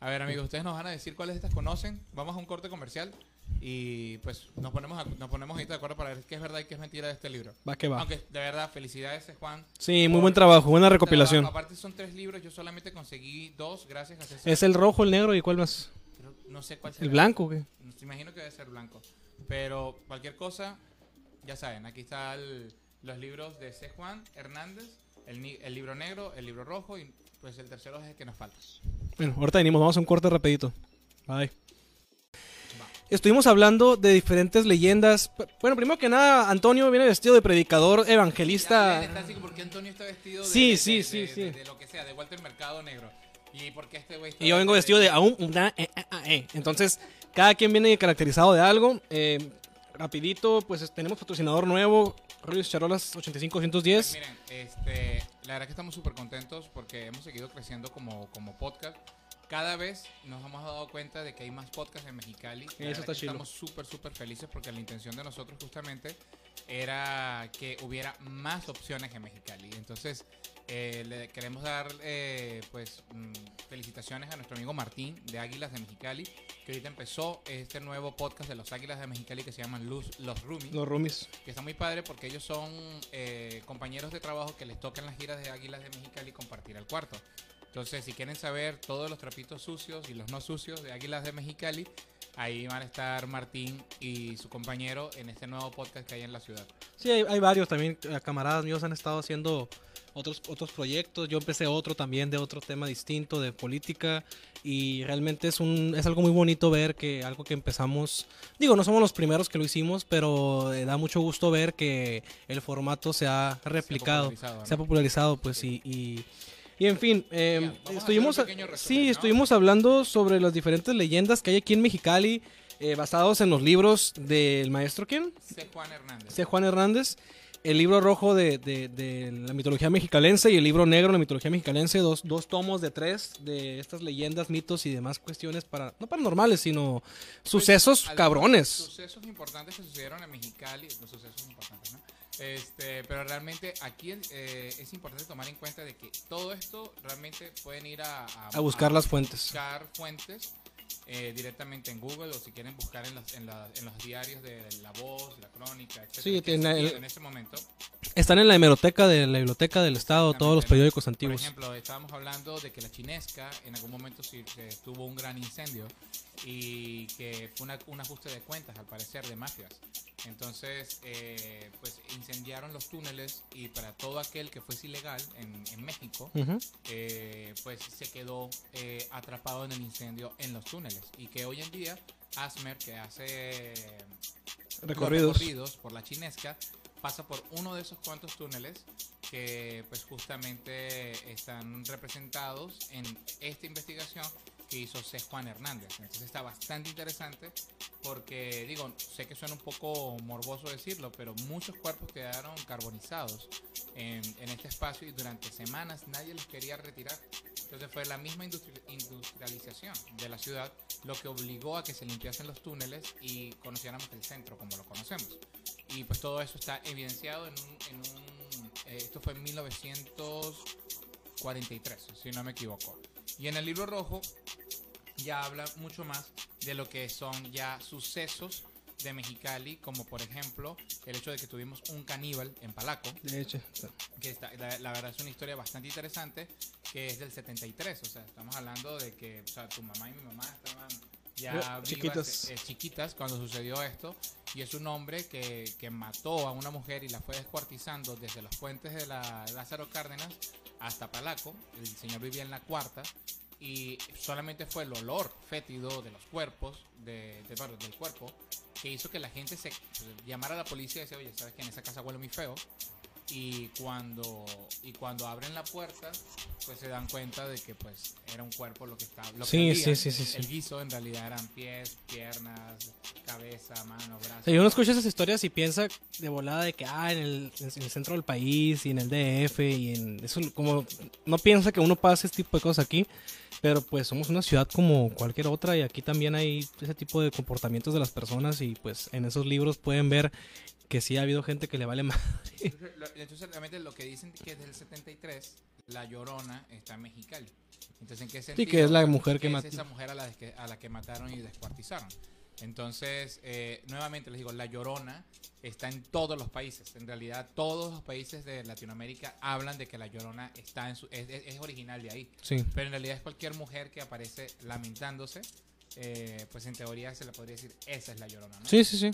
A ver, amigos, ustedes nos van a decir cuáles de estas conocen. Vamos a un corte comercial y pues nos ponemos, a- nos ponemos ahorita de acuerdo para ver qué es verdad y qué es mentira de este libro. Va que va. Aunque de verdad, felicidades, Juan. Sí, muy buen trabajo, buena este recopilación. trabajo. Aparte son tres libros, yo solamente conseguí dos gracias a César. Es el rojo, el negro y cuál más. Creo- no sé cuál El será. blanco, ¿o ¿qué? Me imagino que debe ser blanco. Pero cualquier cosa, ya saben, aquí están los libros de C. Juan Hernández, el, el libro negro, el libro rojo y pues el tercero es el que nos falta. Bueno, ahorita venimos, vamos a un corte rapidito. Bye. Estuvimos hablando de diferentes leyendas. Bueno, primero que nada, Antonio viene vestido de predicador evangelista. está así, ¿Por qué Antonio está vestido de, Sí, de- sí, de- sí, de- sí. de- de lo que sea, de Walter Mercado Negro? ¿Y por qué este güey está Y yo vengo vestido de aún una eh, eh, ah, eh. Entonces, cada quien viene caracterizado de algo. Rapidito, pues es- tenemos patrocinador nuevo, Ruiz Charolas 85210. Miren, este, la verdad que estamos súper contentos porque hemos seguido creciendo como, como podcast. Cada vez nos hemos dado cuenta de que hay más podcasts en Mexicali. La Eso está que chido. Estamos súper, súper felices porque la intención de nosotros justamente era que hubiera más opciones en Mexicali. Entonces, eh, le queremos dar eh, pues mm, felicitaciones a nuestro amigo Martín de Águilas de Mexicali, que ahorita empezó este nuevo podcast de los Águilas de Mexicali que se llama Luz, Los Roomies Los roomies. que está muy padre porque ellos son eh, compañeros de trabajo que les tocan las giras de Águilas de Mexicali compartir el cuarto. Entonces, si quieren saber todos los trapitos sucios y los no sucios de Águilas de Mexicali, ahí van a estar Martín y su compañero en este nuevo podcast que hay en la ciudad. Sí, hay, hay varios también. eh, Camaradas míos han estado haciendo otros, otros proyectos. Yo empecé otro también de otro tema distinto, de política. Y realmente es, un, es algo muy bonito ver que algo que empezamos. Digo, no somos los primeros que lo hicimos, pero eh, da mucho gusto ver que el formato se ha replicado. popularizado, ¿no? Se ha popularizado, pues, Sí. y, y, y en fin, eh, a estuvimos, resumen, sí, ¿no? estuvimos hablando sobre las diferentes leyendas que hay aquí en Mexicali, eh, basados en los libros del maestro, ¿quién? C. Juan Hernández. C. Juan Hernández, el libro rojo de, de- de la mitología mexicalense y el libro negro de la mitología mexicalense, dos, dos tomos de tres de estas leyendas, mitos y demás cuestiones para, no paranormales, sino sucesos Algunos cabrones. Sucesos importantes que sucedieron en Mexicali, los sucesos importantes, ¿no? Este, pero realmente aquí eh, es importante tomar en cuenta de que todo esto realmente pueden ir a, A buscar las fuentes. buscar fuentes eh, directamente en Google o si quieren buscar en los, en la- en los diarios de La Voz, La Crónica, etc. Sí, tiene el- en ese momento. Están en la hemeroteca de la biblioteca del estado, todos los periódicos Por antiguos. ejemplo, estábamos hablando de que la chinesca en algún momento sí se tuvo un gran incendio y que fue una- un ajuste de cuentas, al parecer, de mafias. Entonces, eh, pues incendiaron los túneles y para todo aquel que fuese ilegal en, en México, Ujú. eh, pues se quedó eh, atrapado en el incendio en los túneles. Y que hoy en día, Asmer, que hace los Recorridos. recorridos por la chinesca, pasa por uno de esos cuantos túneles que pues justamente están representados en esta investigación que hizo C. Juan Hernández. Entonces está bastante interesante porque, digo, sé que suena un poco morboso decirlo, pero muchos cuerpos quedaron carbonizados en, en este espacio y durante semanas nadie los quería retirar. Entonces fue la misma industri- industrialización de la ciudad lo que obligó a que se limpiasen los túneles y conociéramos el centro como lo conocemos. Y pues todo eso está evidenciado en un... En un eh, esto fue en 1943, si no me equivoco. Y en el libro rojo ya habla mucho más de lo que son ya sucesos de Mexicali, como por ejemplo el hecho de que tuvimos un caníbal en Palaco, De hecho. que está, la, la verdad es una historia bastante interesante, que es del 73, o sea, estamos hablando de que o sea, tu mamá y mi mamá estaban ya vivas, chiquitas. eh, chiquitas cuando sucedió esto, y es un hombre que, que mató a una mujer y la fue descuartizando desde los puentes de la Lázaro Cárdenas hasta Palaco, el señor vivía en la cuarta, y solamente fue el olor fétido de los cuerpos, de, de- del cuerpo, que hizo que la gente se llamara a la policía y decía, oye, sabes que en esa casa huele muy feo. Y cuando, y cuando abren la puerta, pues se dan cuenta de que pues era un cuerpo lo que estaba. Lo que Sí, olían. sí, sí, sí, sí. El guiso en realidad eran pies, piernas, cabeza, mano, brazos. Y uno escucha esas historias y piensa de volada de que, ah, en el, en el centro del país y en el DF y en eso, como no piensa que uno pase este tipo de cosas aquí, pero pues somos una ciudad como cualquier otra y aquí también hay ese tipo de comportamientos de las personas y pues en esos libros pueden ver que sí ha habido gente que le vale más. Entonces, lo- entonces, realmente lo que dicen que desde el 73 la Llorona está en Mexicali. Entonces, ¿en qué sentido? que es la mujer que mató. esa mujer a la, que, a la que mataron y descuartizaron. Entonces, eh, nuevamente les digo, la Llorona está en todos los países. En realidad, todos los países de Latinoamérica hablan de que la Llorona está en su, es, es- es original de ahí. Sí. Pero en realidad es cualquier mujer que aparece lamentándose. Eh, pues en teoría se le podría decir, esa es la Llorona, ¿no? Sí, sí, sí.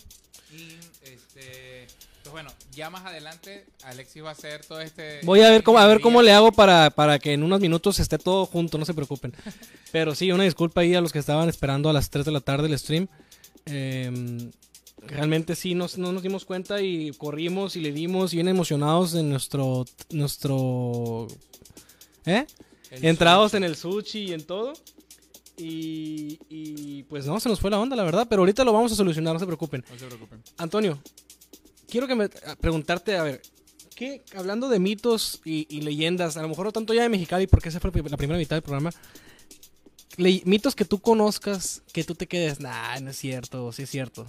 Y este, pues bueno, ya más adelante Alexis va a hacer todo este. Voy a ver cómo, a ver cómo le hago para, para que en unos minutos esté todo junto, no se preocupen. Pero sí, una disculpa ahí a los que estaban esperando a las 3 de la tarde el stream. Eh, realmente sí nos, no nos dimos cuenta y corrimos y le dimos bien emocionados en nuestro nuestro ¿eh? El entrados sushi. en el sushi y en todo. Y, y pues no, se nos fue la onda, la verdad. Pero ahorita lo vamos a solucionar, no se preocupen. No se preocupen. Antonio, quiero que me a- preguntarte, a ver, ¿qué, hablando de mitos y, y leyendas, a lo mejor no tanto ya de Mexicali, porque esa fue la pri- la primera mitad del programa, le- mitos que tú conozcas, que tú te quedes, nah, no es cierto, sí es cierto.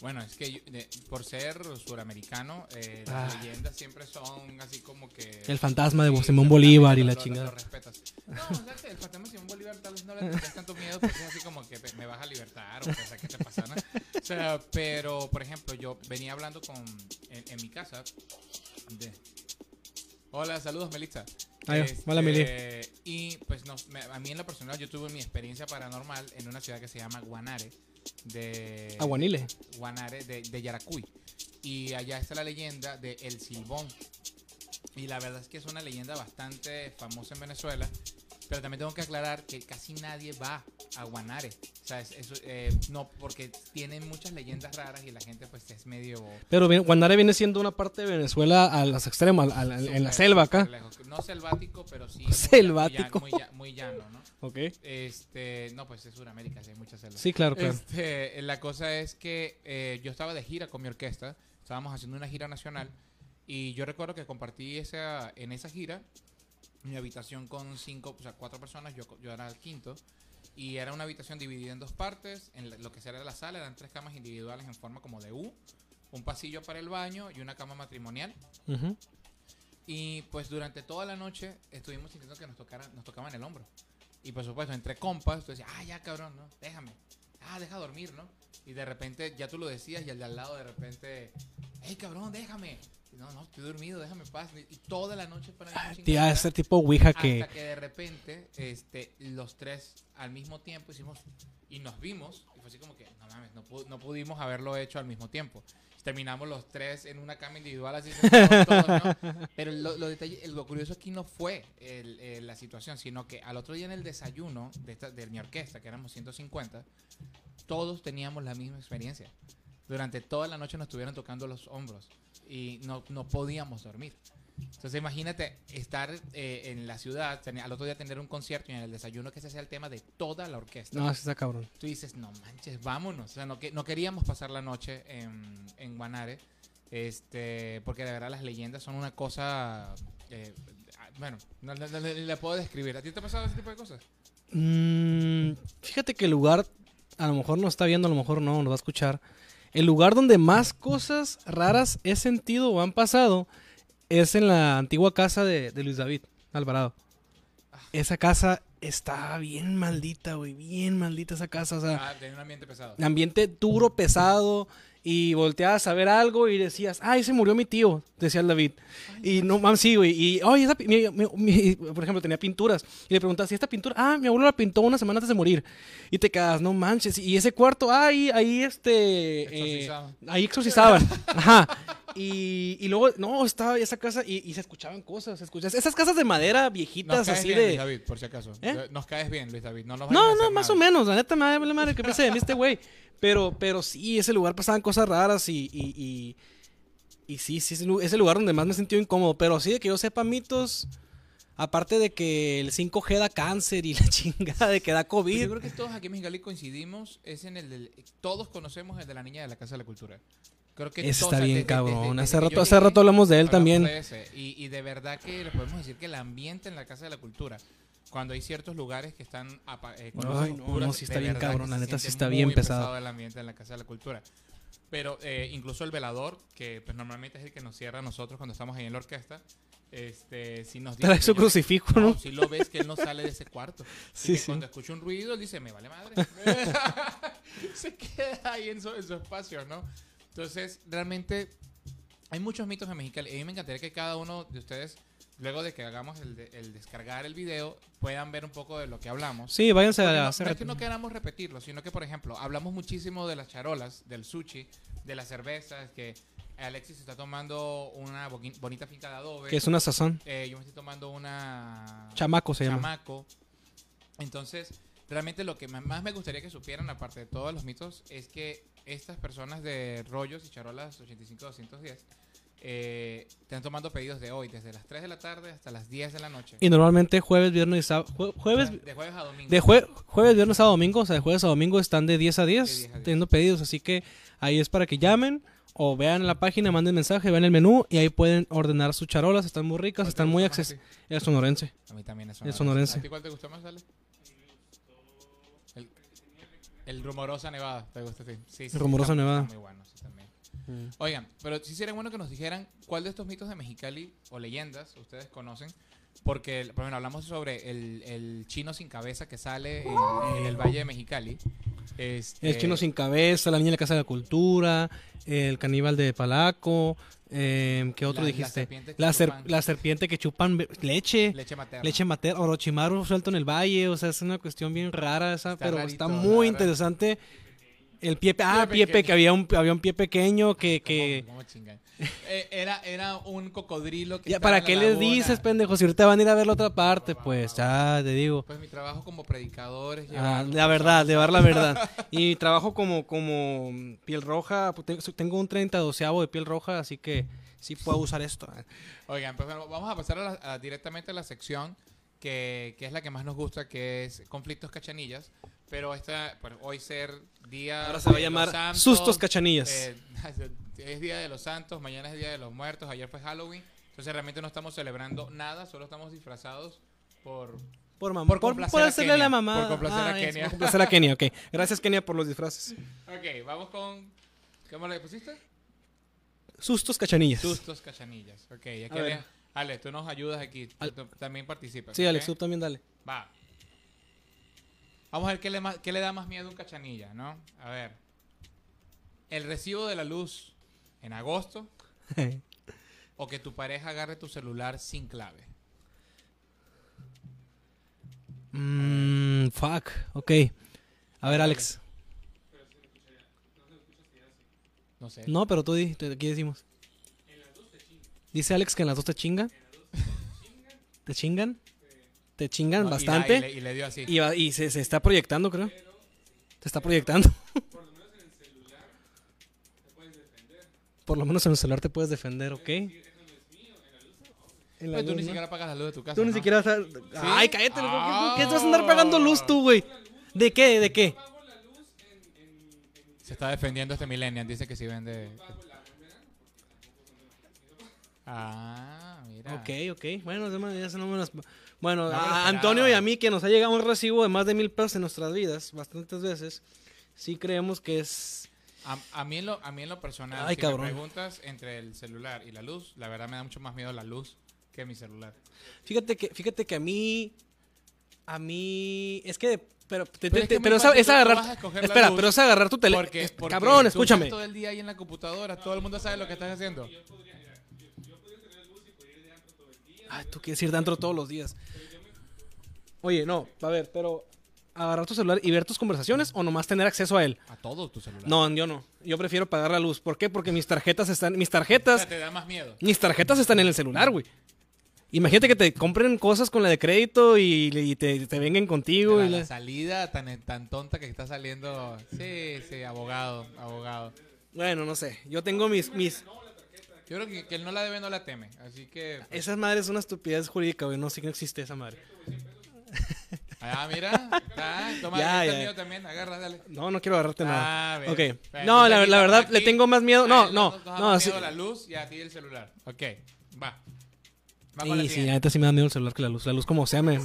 Bueno, es que yo- de- por ser suramericano, eh, las Ah. leyendas siempre son así como que. El fantasma de Simón Bolívar y la chingada. No, o sea, que el fantasma de Simón Bolívar tal vez no le tendrás tanto miedo porque es así como que me vas a libertar o pensar que te pasa, ¿no? O sea, pero, por ejemplo, yo venía hablando con. En, en mi casa. de- Hola, saludos, Melissa. Ah, ya. Hola, Meli. Y pues no, me- a mí en lo personal yo tuve mi experiencia paranormal en una ciudad que se llama Guanare. De, Aguanile. Guanare de, de Yaracuy. Y allá está la leyenda de El Silbón. Y la verdad es que es una leyenda bastante famosa en Venezuela. Pero también tengo que aclarar que casi nadie va a Guanare. O sea, es- es, eh, no, porque tienen muchas leyendas raras y la gente pues es medio... Pero bien, Guanare viene siendo una parte de Venezuela a las extremas, a la- en la selva acá. lejos. No selvático, pero sí... Selvático. Muy, ll- muy llano, ¿no? Ok. Este, no, pues es Sudamérica, sí, hay muchas selvas. Sí, claro, claro. Este, la cosa es que eh, yo estaba de gira con mi orquesta, estábamos haciendo una gira nacional y yo recuerdo que compartí esa, en esa gira mi habitación con cinco, o sea, cuatro personas, yo, yo era el quinto y era una habitación dividida en dos partes, en lo que era la sala eran tres camas individuales en forma como de U, un pasillo para el baño y una cama matrimonial. Ujú. Y pues durante toda la noche estuvimos sintiendo que nos tocaran, nos tocaban el hombro. Y por supuesto, entre compas, tú decías, ah, ya cabrón, ¿no? Déjame. Ah, deja dormir, ¿no? Y de repente ya tú lo decías y el de al lado de repente, hey cabrón, déjame. No, no, estoy dormido, déjame paz. Y toda la noche para mí Tía, chingadera, ese tipo Ouija que... Hasta que de repente, este, los tres al mismo tiempo hicimos y nos vimos. Y fue así como que, no mames, no, pu- no pudimos haberlo hecho al mismo tiempo. Terminamos los tres en una cama individual así sentados todos, ¿no? Pero lo, lo, detalle- lo curioso aquí no fue el- el- la situación, sino que al otro día en el desayuno de, esta, de mi orquesta, que éramos 150, todos teníamos la misma experiencia. Durante toda la noche nos estuvieron tocando los hombros y no, no podíamos dormir. Entonces imagínate estar eh, en la ciudad, al otro día tener un concierto y en el desayuno que ese sea el tema de toda la orquesta. No, está cabrón. Tú dices, no manches, vámonos. O sea, no, que, no queríamos pasar la noche en, en Guanare, este, porque de verdad las leyendas son una cosa... eh, bueno, no, no- no- le puedo describir. ¿A ti te ha pasado ese tipo de cosas? Mm, fíjate que el lugar, a lo mejor no está viendo, a lo mejor no, nos va a escuchar. El lugar donde más cosas raras he sentido o han pasado es en la antigua casa de, de Luis David Alvarado. Esa casa está bien maldita, güey, bien maldita esa casa. O sea, Ah, de un ambiente pesado. ambiente duro, pesado, y volteabas a ver algo y decías, ay, se murió mi tío, decía el David. Y no mames, sí, güey. Y, oye, esa mi- mi- mi- por ejemplo, tenía pinturas. Y le preguntas, ¿y esta pintura? Ah, mi abuelo la pintó una semana antes de morir. Y te quedas, no manches. Y ese cuarto, ah, ahí, ahí, este. eh, ahí exorcizaban. Ajá. Y, y luego, no, estaba esa casa y, y se escuchaban cosas. Se escuchaban, esas casas de madera viejitas, Nos caes así bien, de. Luis David, por si acaso. ¿Eh? Nos caes bien, Luis David. No, nos No, no, más o menos. La neta me vale madre que piense de mí este güey. Pero, pero sí, ese lugar pasaban cosas raras y. y, y, sí, sí, es el lugar donde más me he sentido incómodo. Pero sí, de que yo sepa mitos. Aparte de que el 5G da cáncer y la chingada de que da Pues COVID. yo creo que todos aquí en Mexicali coincidimos. Es en el del. Todos conocemos el de la niña de la Casa de la Cultura. Creo que Ese está bien cabrón. hace rato, hace rato hablamos de él también. Y, de verdad que le podemos decir que el ambiente en la Casa de la Cultura, cuando hay ciertos lugares que están eh, no, oscuras, no, sí está bien cabrón, la neta sí está bien pesado. el ambiente en la Casa de la Cultura. Pero eh, incluso el velador, que pues normalmente es el que nos cierra a nosotros cuando estamos ahí en la orquesta, este, si nos dice... Trae su "Oye, crucifijo, ¿no? no, si lo ves que él no sale de ese cuarto. Sí, sí. Cuando escucha un ruido, él dice, me vale madre. Se queda ahí en su, en su espacio, ¿no? Entonces, realmente, hay muchos mitos en Mexicali. A mí me encantaría que cada uno de ustedes, luego de que hagamos el, de- el descargar el video, puedan ver un poco de lo que hablamos. Sí, váyanse Porque a hacer. no es que no queramos repetirlo, sino que, por ejemplo, hablamos muchísimo de las charolas, del sushi, de las cervezas, que Alexis está tomando una bonita finca de adobe. Que es una sazón. Eh, yo me estoy tomando una... Chamaco se llama. chamaco. Entonces, realmente lo que más me gustaría que supieran, aparte de todos los mitos, es que estas personas de rollos y charolas 85-210 eh, están tomando pedidos de hoy, desde las 3 de la tarde hasta las 10 de la noche. Y normalmente jueves, viernes y sábado. Jueves, de jueves a domingo. De jue- jueves, viernes a domingo, o sea, de jueves a domingo están de 10 a 10, De 10 a 10. teniendo pedidos, así que ahí es para que llamen o vean la página, manden mensaje, vean el menú y ahí pueden ordenar sus charolas, están muy ricas, ¿Cuál te están muy accesibles. Es sonorense. A mí también es Es sonorense. sonorense. ¿A ti cuál te gustó más, Ale? El, Rumorosa Nevada, ¿te gusta a ti? Sí, sí, Rumorosa está- Nevada. está muy bueno, sí, también. Oigan, pero sí sería bueno que nos dijeran cuál de estos mitos de Mexicali o leyendas ustedes conocen. Porque, por ejemplo, hablamos sobre el, el chino sin cabeza que sale en, en el Valle de Mexicali. Este, El chino sin cabeza, la niña de la casa de la cultura, el caníbal de Palaco, eh, ¿qué otro La- la dijiste? serpiente que La, ser- chupan. la serpiente que chupan leche. Leche materna. Leche materna, Orochimaru suelto en el valle, o sea, es una cuestión bien rara esa, Está pero rarito, está muy interesante. El pie, ah, Pie pie, pequeño. que había un, había un pie pequeño que, que, ¿Cómo- cómo? Eh, era, era un cocodrilo que ya, ¿para qué les dices, pendejo? Si ahorita van a ir a ver la otra parte, pues, ya te digo. Pues mi trabajo como predicador es Ah, llevar- la verdad, llevar la verdad. Y trabajo como, como piel roja, pues, tengo- tengo un 30 doceavo de piel roja, así que sí puedo usar esto. Oigan, pues bueno, vamos a pasar a la- a- directamente a la sección que, que es la que más nos gusta, que es conflictos cachanillas. Pero esta, pues, hoy ser día. Ahora se va a llamar santos, Sustos Cachanillas. eh, es día de los santos, mañana es día de los muertos, ayer fue Halloween. Entonces realmente no estamos celebrando nada, solo estamos disfrazados por... Por, mamá, por por, por a hacerle a Kenia, la mamá. por complacer a es, Kenia. por complacer a Kenia, ok. Gracias, Kenia, por los disfraces. Ok, vamos con... ¿Cómo le pusiste? Sustos Cachanillas. Sustos cachanillas. Ok, aquí A. Ale, Ale, tú nos ayudas aquí. Al- tú también participas. Sí. Alex, tú también dale. Va. Vamos a ver qué le, qué le da más miedo a un cachanilla, ¿no? A ver. El recibo de la luz en agosto o que tu pareja agarre tu celular sin clave? Mmm, fuck, ok. A ver, Alex. No sé. No, pero tú di, te- aquí decimos. Dice Alex que en las dos te chingan. ¿Te chingan? Te chingan No, y da- bastante. Y, le, y le dio así. Y, va- y se, se está proyectando, creo. Se está proyectando. Por lo menos en el celular te puedes defender, ¿ok? En la Pues tú ni ¿no? siquiera apagas la luz de tu casa. Tú ni ¿no? siquiera Ay, cállate. ¿por ¿Qué, vas a andar Ah. pagando luz tú, güey? ¿De qué? ¿De qué? Se está defendiendo este millennial. Dice que si vende. Ah, mira. Ok, ok. Bueno, ya ya se no me las- Bueno, No a. Antonio y a mí, que nos ha llegado un recibo de más de mil pesos en nuestras vidas, bastantes veces, sí creemos que es... A, a mí en lo, a mí en lo personal, Ay, si cabrón. me preguntas entre el celular y la luz, la verdad me da mucho más miedo la luz que mi celular. Fíjate que, fíjate que a mí... A mí... Es que... Pero, te- Pero es que te- pero es, es agarrar... Espera, pero es agarrar tu teléfono. Porque, porque Cabrón, tú escúchame. estás todo el día ahí en la computadora, todo el mundo sabe lo que estás haciendo. Ay, tú quieres ir dentro todos los días. Oye, no, a ver, pero... ¿Agarrar tu celular y ver tus conversaciones o nomás tener acceso a él? A todo tu celular. No, yo no. Yo prefiero pagar la luz. ¿Por qué? Porque mis tarjetas están... Mis O sea, tarjetas... te da más miedo. Mis tarjetas están en el celular, güey. Imagínate que te compren cosas con la de crédito y, y te, te vengan contigo. La, y la la- salida tan, tan tonta que está saliendo. Sí, sí, abogado, abogado. Bueno, no sé. Yo tengo mis... mis... Yo creo que, que él no la debe, no la teme. Así que. pues, Esas madres es una estupidez jurídica, güey. No sé que no existe esa madre. Ah, mira. Ah, toma, Ya, ya. mío también. Agarra, dale. No, no quiero agarrarte nada. Ah, bien. Ok. Bien, No, la, verdad, le tengo más miedo. No, no. No, más sí. miedo la luz y a ti el celular. Ok, va. Va con la Y sí, neta sí me da miedo el celular que la luz. La luz como sea me...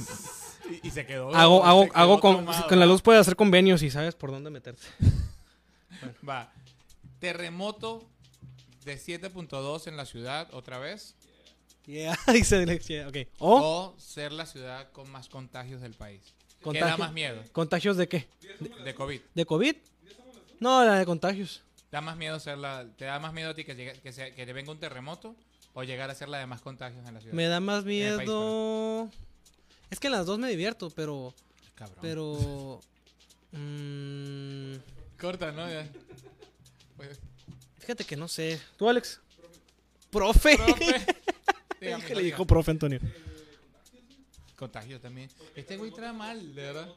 Y, y se quedó. Hago, hago, se quedó hago con, con la luz puedes hacer convenios y sabes por dónde meterte. Va. Terremoto de 7.2 en la ciudad otra vez. Yeah, dice Alexia. Ok. O O ser la ciudad con más contagios del país. ¿Qué da más miedo? contagios de qué? De COVID. ¿De COVID? No, la de contagios. ¿Da más miedo ser la, ¿Te da más miedo a ti que, llegue- que, sea- que te venga un terremoto o llegar a ser la de más contagios en la ciudad? Me da más país, miedo. Es que en las dos me divierto, pero. Cabrón. Pero. mm, Corta, ¿no? Ya. Pues, fíjate que no sé. ¿Tú, Alex? Profe. profe. Dígame, que le dijo profe Antonio. Contagio también. Este güey trae mal, de verdad.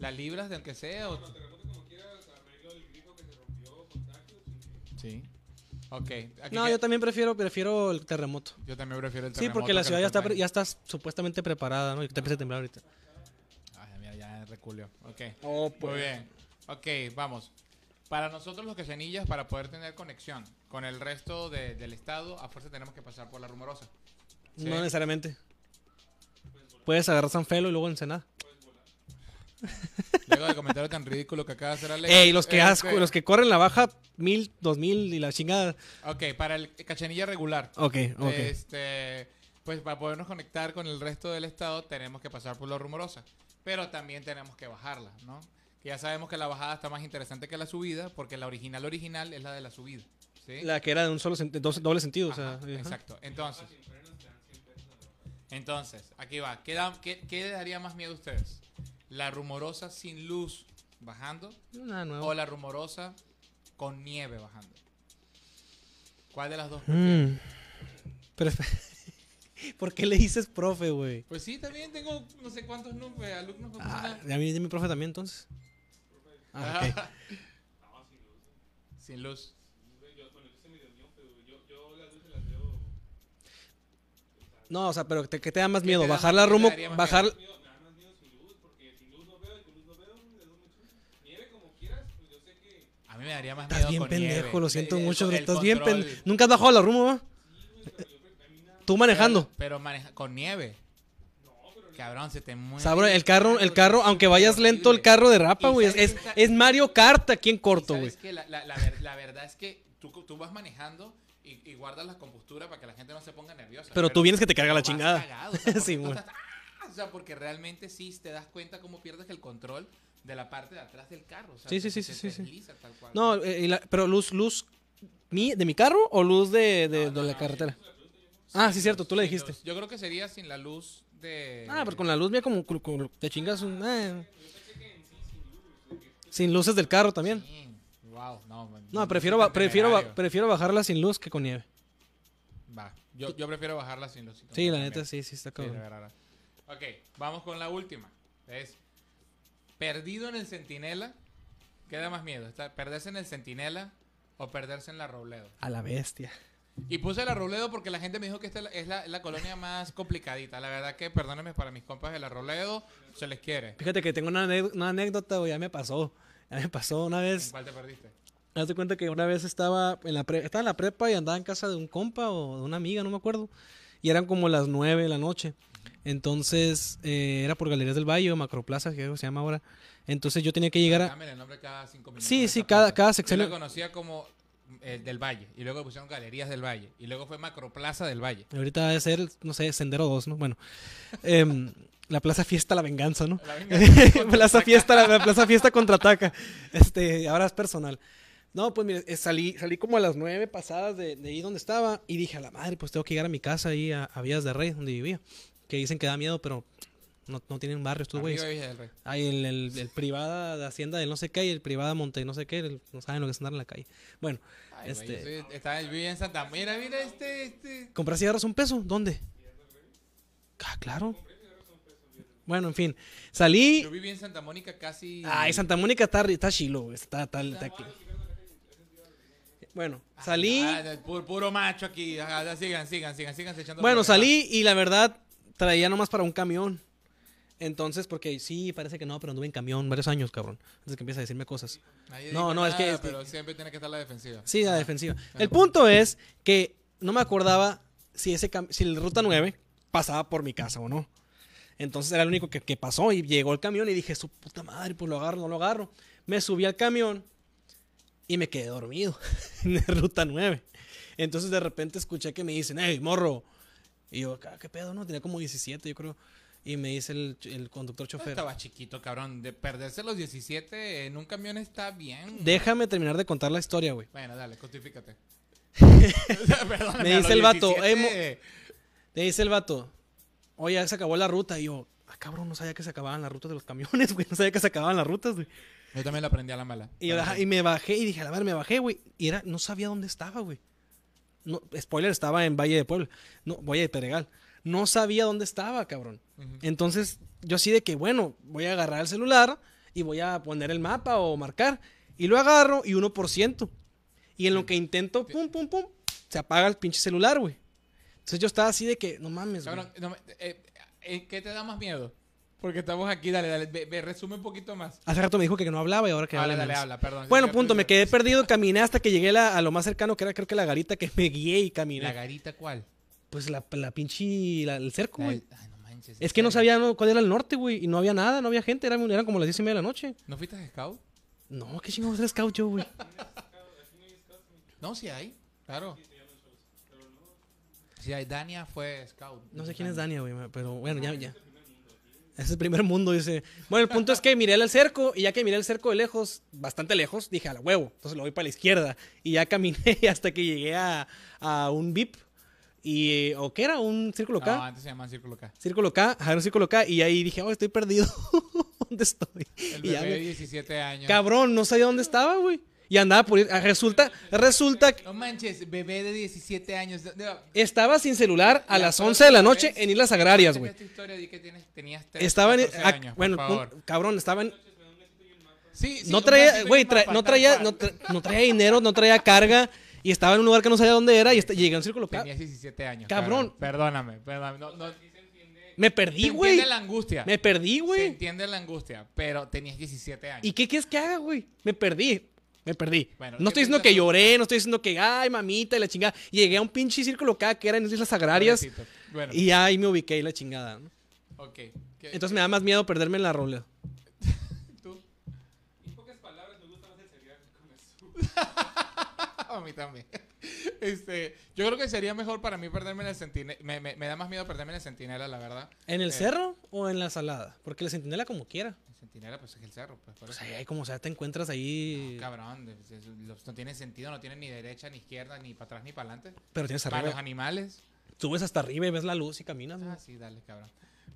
Las libras de aunque sea. O... Sí. Ok. aquí No, que- yo también prefiero, prefiero el terremoto. yo también prefiero el Sí, terremoto porque la ciudad ya está, pre- ya está supuestamente preparada, ¿no? Y te empieza a temblar ahorita. Ay, mira, ya reculió. Ok. Oh, Muy bien. Ok, vamos. Para nosotros los quesanillas, para poder tener conexión con el resto de- del estado, a fuerza tenemos que pasar por la rumorosa. Sí. No necesariamente. Puedes agarrar San Felo y luego Ensenada. Luego del comentario tan ridículo que acaba de hacer Alex. Ey, los que, este, asco- los que corren la baja, mil, dos mil y la chingada. Ok, para el cachanilla regular. Ok, ok. Este, pues para podernos conectar con el resto del estado tenemos que pasar por la rumorosa. Pero también tenemos que bajarla, ¿no? Que ya sabemos que la bajada está más interesante que la subida, porque la original original es la de la subida. ¿sí? La que era de un solo dos- doble sentido, o sea. Ajá. Exacto. Entonces, entonces, aquí va. ¿Qué, da- qué, qué le daría más miedo a ustedes? ¿La rumorosa sin luz bajando Nada nuevo. o la rumorosa con nieve bajando? ¿Cuál de las dos? Mm. ¿Por qué le dices profe, güey? Pues sí, también tengo no sé cuántos eh, alumnos. Ah, a mí mi profe también, entonces. Ah, ok. Sin luz. No, o sea, pero ¿te- ¿qué te da más ¿Qué miedo? te da ¿Bajar más- la qué te rumbo? ¿Bajar? A mí me daría más Estás miedo bien con pendejo, nieve. lo siento El- el- mucho, el estás bien pendejo. ¿Nunca has bajado la rumbo, va? Tú manejando. Pero maneja con nieve. Cabrón, se te mueve. Sabro, el carro, el carro, aunque vayas lento, el carro derrapa, güey. Es, Mario Kart aquí en corto, güey. La, la- la ver- la verdad es que tú, tú vas manejando y, y guardas la compostura para que la gente no se ponga nerviosa. Pero tú vienes que te carga la chingada. cagado, o sea, porque Sí, güey. estás- ¡ah! O sea, porque realmente sí te das cuenta cómo pierdes el control de la parte de atrás del carro. o sea, Sí, sí, sí, se sí, tal cual. No, eh, pero luz, luz mi, de mi carro o luz de, de- No, de no, la no, carretera? Ah, sí, cierto, tú le dijiste. Yo creo que sería sin la luz Ah, pero con la luz mía como, te chingas un... eh. Sin luces del carro también. Sí. Wow, no. prefiero, ba- prefiero, ba- prefiero bajarla sin luz que con nieve. Va. Yo, yo prefiero bajarla sin luz. Sí, la neta, sí, sí está Sí, cabrón. verdad. Ok, vamos con la última. Es perdido en el centinela. ¿Qué da más miedo? ¿Está- ¿Perderse en el centinela o perderse en la Robledo? A la bestia. Y puse la Robledo porque la gente me dijo que esta es la, es la colonia más complicadita. La verdad que, perdónenme para mis compas de la Robledo, se les quiere. Fíjate que tengo una, una anécdota, ya me pasó. Ya me pasó una ¿En vez. cuál te perdiste? Haz de cuenta que una vez estaba en la pre- estaba en la prepa y andaba en casa de un compa o de una amiga, no me acuerdo. Y eran como las nueve de la noche. Entonces, eh, era por Galerías del Valle o Macroplaza, que se llama ahora. Entonces yo tenía que llegar a... Cámbiale el nombre cada cinco minutos. Sí, sí, cada- cada Yo sección- la conocía como el del Valle. Y luego le pusieron Galerías del Valle. Y luego fue Macroplaza del Valle. Ahorita debe ser, no sé, Sendero 2, ¿no? Bueno. em, la Plaza Fiesta La Venganza, ¿no? La venganza Plaza Fiesta, la, la Plaza Fiesta contraataca. Este, ahora es personal. No, pues mire, eh, salí, salí como a las nueve pasadas de, de ahí donde estaba y dije a la madre, pues tengo que llegar a mi casa ahí a, a Vías de Rey, donde vivía. Que dicen que da miedo, pero no, no tienen barrio estos güeyes. Hay el, el, el privada de Hacienda del no sé qué y el privada Monte no sé qué, el- no saben lo que es andar en la calle. Bueno, Ay, Este- soy- vivía en Santa Mira, mira este, este. ¿comprar cigarros un peso? ¿Dónde? Ah, claro. Bueno, en fin, salí Yo viví en Santa Mónica casi. Ay, Santa Mónica está, está chilo, Está, está, está aquí. Bueno, salí. Ah, de pu- puro, macho aquí. Ajá, sigan, sigan, sigan, sigan echando. Bueno, salí y la verdad traía nomás para un camión. Entonces, porque sí, parece que no, pero anduve en camión varios años, cabrón. Antes que empiece a decirme cosas. Nadie No, no, es que- nada, es que- Pero siempre tiene que estar la defensiva. Sí, la defensiva. El punto es que no me acordaba si ese si el ruta 9 pasaba por mi casa o no. Entonces era lo único que, que pasó y llegó el camión y dije, su puta madre, pues lo agarro, no lo agarro. Me subí al camión y me quedé dormido en la ruta 9. Entonces de repente escuché que me dicen, hey, morro. Y yo, "Ah, ¿qué pedo? No, tenía como 17, yo creo. Y me dice el, el conductor chofer, Estaba chiquito, cabrón. De perderse los 17 en un camión está bien. déjame terminar de contar la historia, güey. Bueno, dale, justifícate. Me dice el vato, 17, Le dice el vato, oye, ya se acabó la ruta. Y yo, ah, cabrón, no sabía que se acababan las rutas de los camiones, güey. No sabía que se acababan las rutas, güey. Yo también la aprendí a la mala. Y, ajá, y me bajé y dije, a la madre, me bajé, güey. Y era, no sabía dónde estaba, güey. No, spoiler, estaba en Valle de Puebla. No, Valle de Pedregal. No sabía dónde estaba, cabrón. Entonces, yo así de que, bueno, voy a agarrar el celular y voy a poner el mapa o marcar. Y lo agarro y 1%. Y en lo que intento, pum, pum, pum, se apaga el pinche celular, güey. Entonces yo estaba así de que, no mames, güey. Cabrón, no eh, eh, ¿qué te da más miedo? Porque estamos aquí, dale, dale, ve, ve, resume un poquito más. Hace rato me dijo que no hablaba y ahora que Dale, habla dale, habla, perdón. Bueno, punto, me quedé perdido, caminé hasta que llegué la- a lo más cercano, que era creo que la garita que me guié y caminé. ¿La garita cuál? Pues la, la pinche, la- el cerco, güey. Ay, no manches. Es que no sabía no, cuál era el norte, güey, y no había nada, no había gente, eran, eran como las diez y media de la noche. ¿No fuiste a Scout? No, qué chingados era scout yo, güey. No, sí hay, claro. Sí hay, Dania fue Scout. No sé quién es Dania, güey, pero bueno, ya, ya. Es el primer mundo, dice. Bueno, el punto es que miré el cerco y ya que miré el cerco de lejos, bastante lejos, dije a la huevo. Entonces lo voy para la izquierda y ya caminé hasta que llegué a, a un VIP. Y, ¿O qué era? ¿Un círculo K? No, antes se llamaban Círculo K. Círculo K, ajá, un círculo K. Y ahí dije, oh, estoy perdido. ¿Dónde estoy? El Y ya bebé de me- 17 años. Cabrón, no sabía dónde estaba, güey. Y andaba por ir. ah, Resulta, resulta que No manches, bebé de 17 años. De- de- estaba sin celular a las pero 11 de la noche vez, en Islas Agrarias, güey. esta historia, di que tienes- tenías 13, Estaba en. 14 años, bueno, un- cabrón, estaba en. Sí, sí, No traía, güey, tra- no traía, cual. no, tra- no traía dinero, no traía carga. Y estaba en un lugar que no sabía dónde era y llegué a un círculo. Tenías 17 años. Cabrón. Perdóname, perdóname. No, no, Me se perdí, güey. entiende la angustia. Me perdí, Se güey. entiende la angustia, pero tenías 17 años. ¿Y qué quieres que haga, güey? Me perdí. Me perdí. Bueno, no ¿qué estoy diciendo que tú? lloré, no estoy diciendo que, ay, mamita y la chingada. Llegué a un pinche círculo K que era en Islas Agrarias. Bueno, y ahí me ubiqué y la chingada. ¿no? ok. ¿Qué- Entonces me da más miedo perderme en la rola. tú? En pocas palabras, me gusta más el cereal A mí también. Este, yo creo que sería mejor para mí perderme en el centinela. Me, me- me da más miedo perderme en el centinela, la verdad. ¿En el Eh, cerro o en la salada? Porque la centinela como quiera. Centinela, pues es el cerro, pues Pues ahí, como sea, te encuentras ahí. Cabrón, no tiene sentido, no tiene ni derecha, ni izquierda, ni para atrás, ni para adelante. pero tienes Para los arriba. animales. Subes hasta arriba y ves la luz y caminas. ¿no? Ah, sí, dale, cabrón.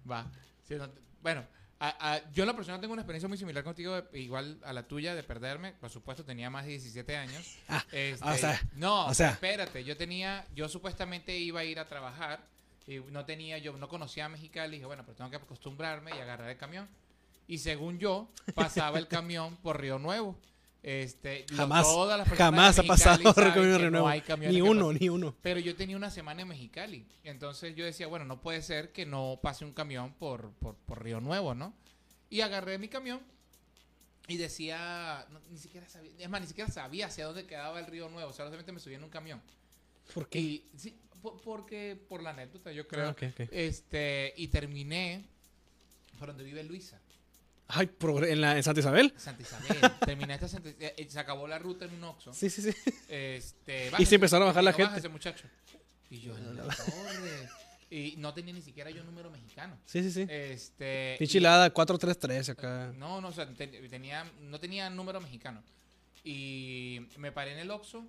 Va. Sí, no te- bueno, a- a- yo en la persona tengo una experiencia muy similar contigo, de- igual a la tuya, de perderme. Por supuesto, tenía más de 17 años. Ah, Este, o sea, no, o sea. espérate, yo tenía, yo supuestamente iba a ir a trabajar y no tenía, yo no conocía a Mexicali, dije, bueno, pero tengo que acostumbrarme y agarrar el camión. Y según yo, pasaba el camión por Río Nuevo. Este, Jamás, todas las jamás ha pasado que no hay Ni uno, ni uno. Pero yo tenía una semana en Mexicali. Entonces yo decía, bueno, no puede ser que no pase un camión por, por, por Río Nuevo, ¿no? Y agarré mi camión y decía, no, ni siquiera sabía, es más, ni siquiera sabía hacia dónde quedaba el Río Nuevo. Solamente me subí en un camión. ¿Por qué? Y sí, por- porque, por la anécdota, yo creo. Ah, ok, ok. Este, y terminé por donde vive Luisa, Ay, en, la, en Santa Isabel. Santa Isabel. terminé hasta Santa eh, Se acabó la ruta en un Oxxo. Sí, sí, sí. Este, Y se empezaron a bajar la gente. "Bájese, muchacho. Y yo, en la torre. Y no tenía ni siquiera yo número mexicano. Sí, sí, sí. Este. Pichilada 433 acá. No, no, o sea, te- tenía, no tenía número mexicano. Y me paré en el Oxxo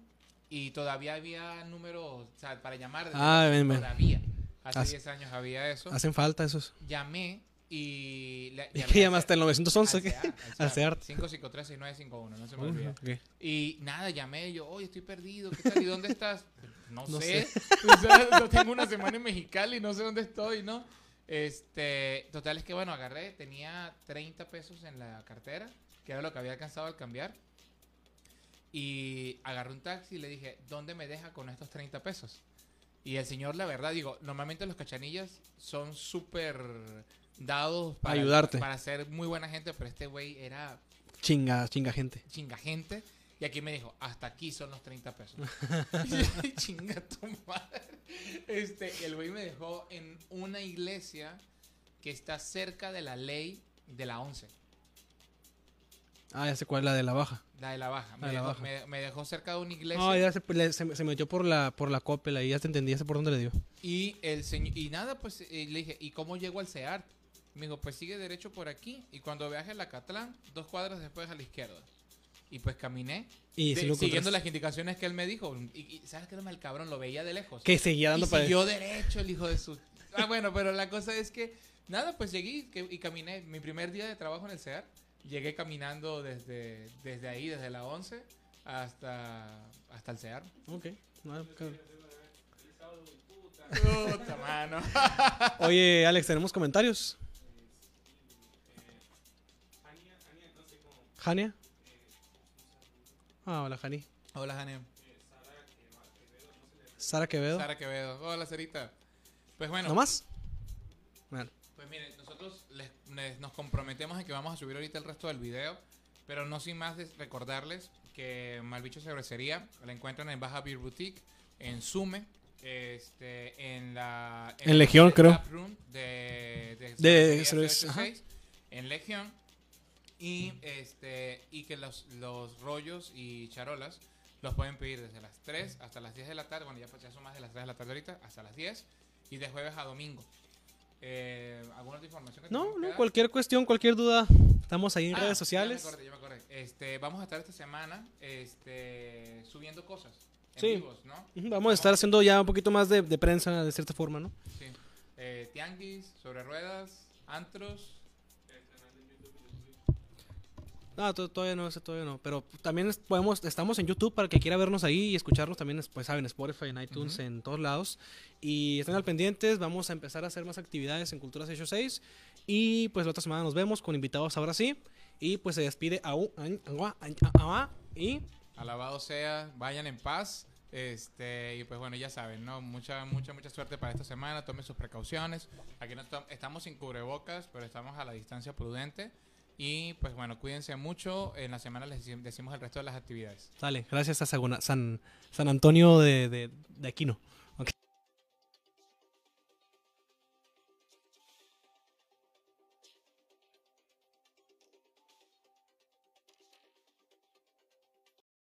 y todavía había número, o sea, para llamar. Ah, ven. Todavía. Hace- 10 años había eso. Hacen falta esos. Llamé y... le- ¿Y al llamaste? ¿El 911? al ¿qué? CEAR, Al al CEAR. 553-6951, no se me olvida. ok. Y nada, llamé yo, oye, estoy perdido, ¿qué tal? ¿Y dónde estás? No, No sé. O sea, no tengo una semana en Mexicali, no sé dónde estoy, ¿no? Este, total es que bueno, agarré, tenía 30 pesos en la cartera, que era lo que había alcanzado al cambiar. Y agarré un taxi y le dije, ¿dónde me deja con estos 30 pesos? Y el señor, la verdad, digo, normalmente los cachanillas son súper dados para Ayudarte. Para ser muy buena gente, pero este güey era Chinga, chinga gente. chinga gente. Y aquí me dijo, hasta aquí son los 30 pesos. y chinga tu madre. Este, el güey me dejó en una iglesia que está cerca de la ley de la 11, Ah, ya sé cuál es la de la baja. la de la baja. Me, La de la dejó, baja. me- me dejó cerca de una iglesia. No, ya se, le- se, se metió por la, por la copel ahí, ya te entendí, ya sé por dónde le dio. Y el señor, y nada, pues eh, le dije, ¿y cómo llego al CEART? Me dijo, pues sigue derecho por aquí. Y cuando viaje a la Catlán, dos cuadras después a la izquierda. Y pues caminé, Y de- siguiendo las indicaciones que él me dijo. Y, y ¿sabes qué el cabrón? Lo veía de lejos. Que seguía dando y para siguió derecho el hijo de su... Ah, bueno, pero la cosa es que, nada, pues seguí que- y caminé. Mi primer día de trabajo en el CEAR, llegué caminando desde, desde ahí, desde la 11 hasta, hasta el CEAR. Ok. no, cabrón. Puta mano. Oye, Alex, ¿tenemos comentarios? ¿Jania? Ah, hola, Jani. Hola, Jane. Sara Quevedo. Sara Quevedo. Hola, Sarita. Pues bueno, ¿No más? Bueno, pues miren, nosotros les- les- nos comprometemos en que vamos a subir ahorita el resto del video, pero no sin más de recordarles que Malbicho Cervecería la encuentran en Baja Beer Boutique, en Sume, este, en la... En Legión, el creo. room de, de, De ajá. 086, en Legión. Y, este, y que los, los rollos y charolas los pueden pedir desde las 3 hasta las 10 de la tarde. Bueno, ya, pues, ya son más de las 3 de la tarde ahorita, hasta las 10. Y de jueves a domingo. Eh, ¿Alguna otra información que no, no, cualquier cuestión, cualquier duda, estamos ahí en Ah, redes ya sociales. me acordé, ya me acordé. Este, vamos a estar esta semana este, subiendo cosas. En Sí. vivos, ¿no? Ujú, Vamos a estar haciendo ya un poquito más de, de prensa, de cierta forma, ¿no? Sí. Eh, tianguis, sobre ruedas, antros. No, to- todavía no, ese todavía no. Pero también podemos, estamos en YouTube para que quiera vernos ahí y escucharnos también, es- pues saben, Spotify, en iTunes, Ujú. en todos lados. Y estén al pendientes, vamos a empezar a hacer más actividades en Cultura 686. Y pues la otra semana nos vemos con invitados ahora sí. Y pues se despide a y Alabado sea, vayan en paz. Este, y pues bueno, ya saben, ¿no? Mucha, mucha, mucha suerte para esta semana. Tomen sus precauciones. Aquí no estam- estamos sin cubrebocas, pero estamos a la distancia prudente. Y pues bueno, cuídense mucho. En la semana les deci- decimos el resto de las actividades. Sale, gracias a San, San Antonio de, de, de Aquino.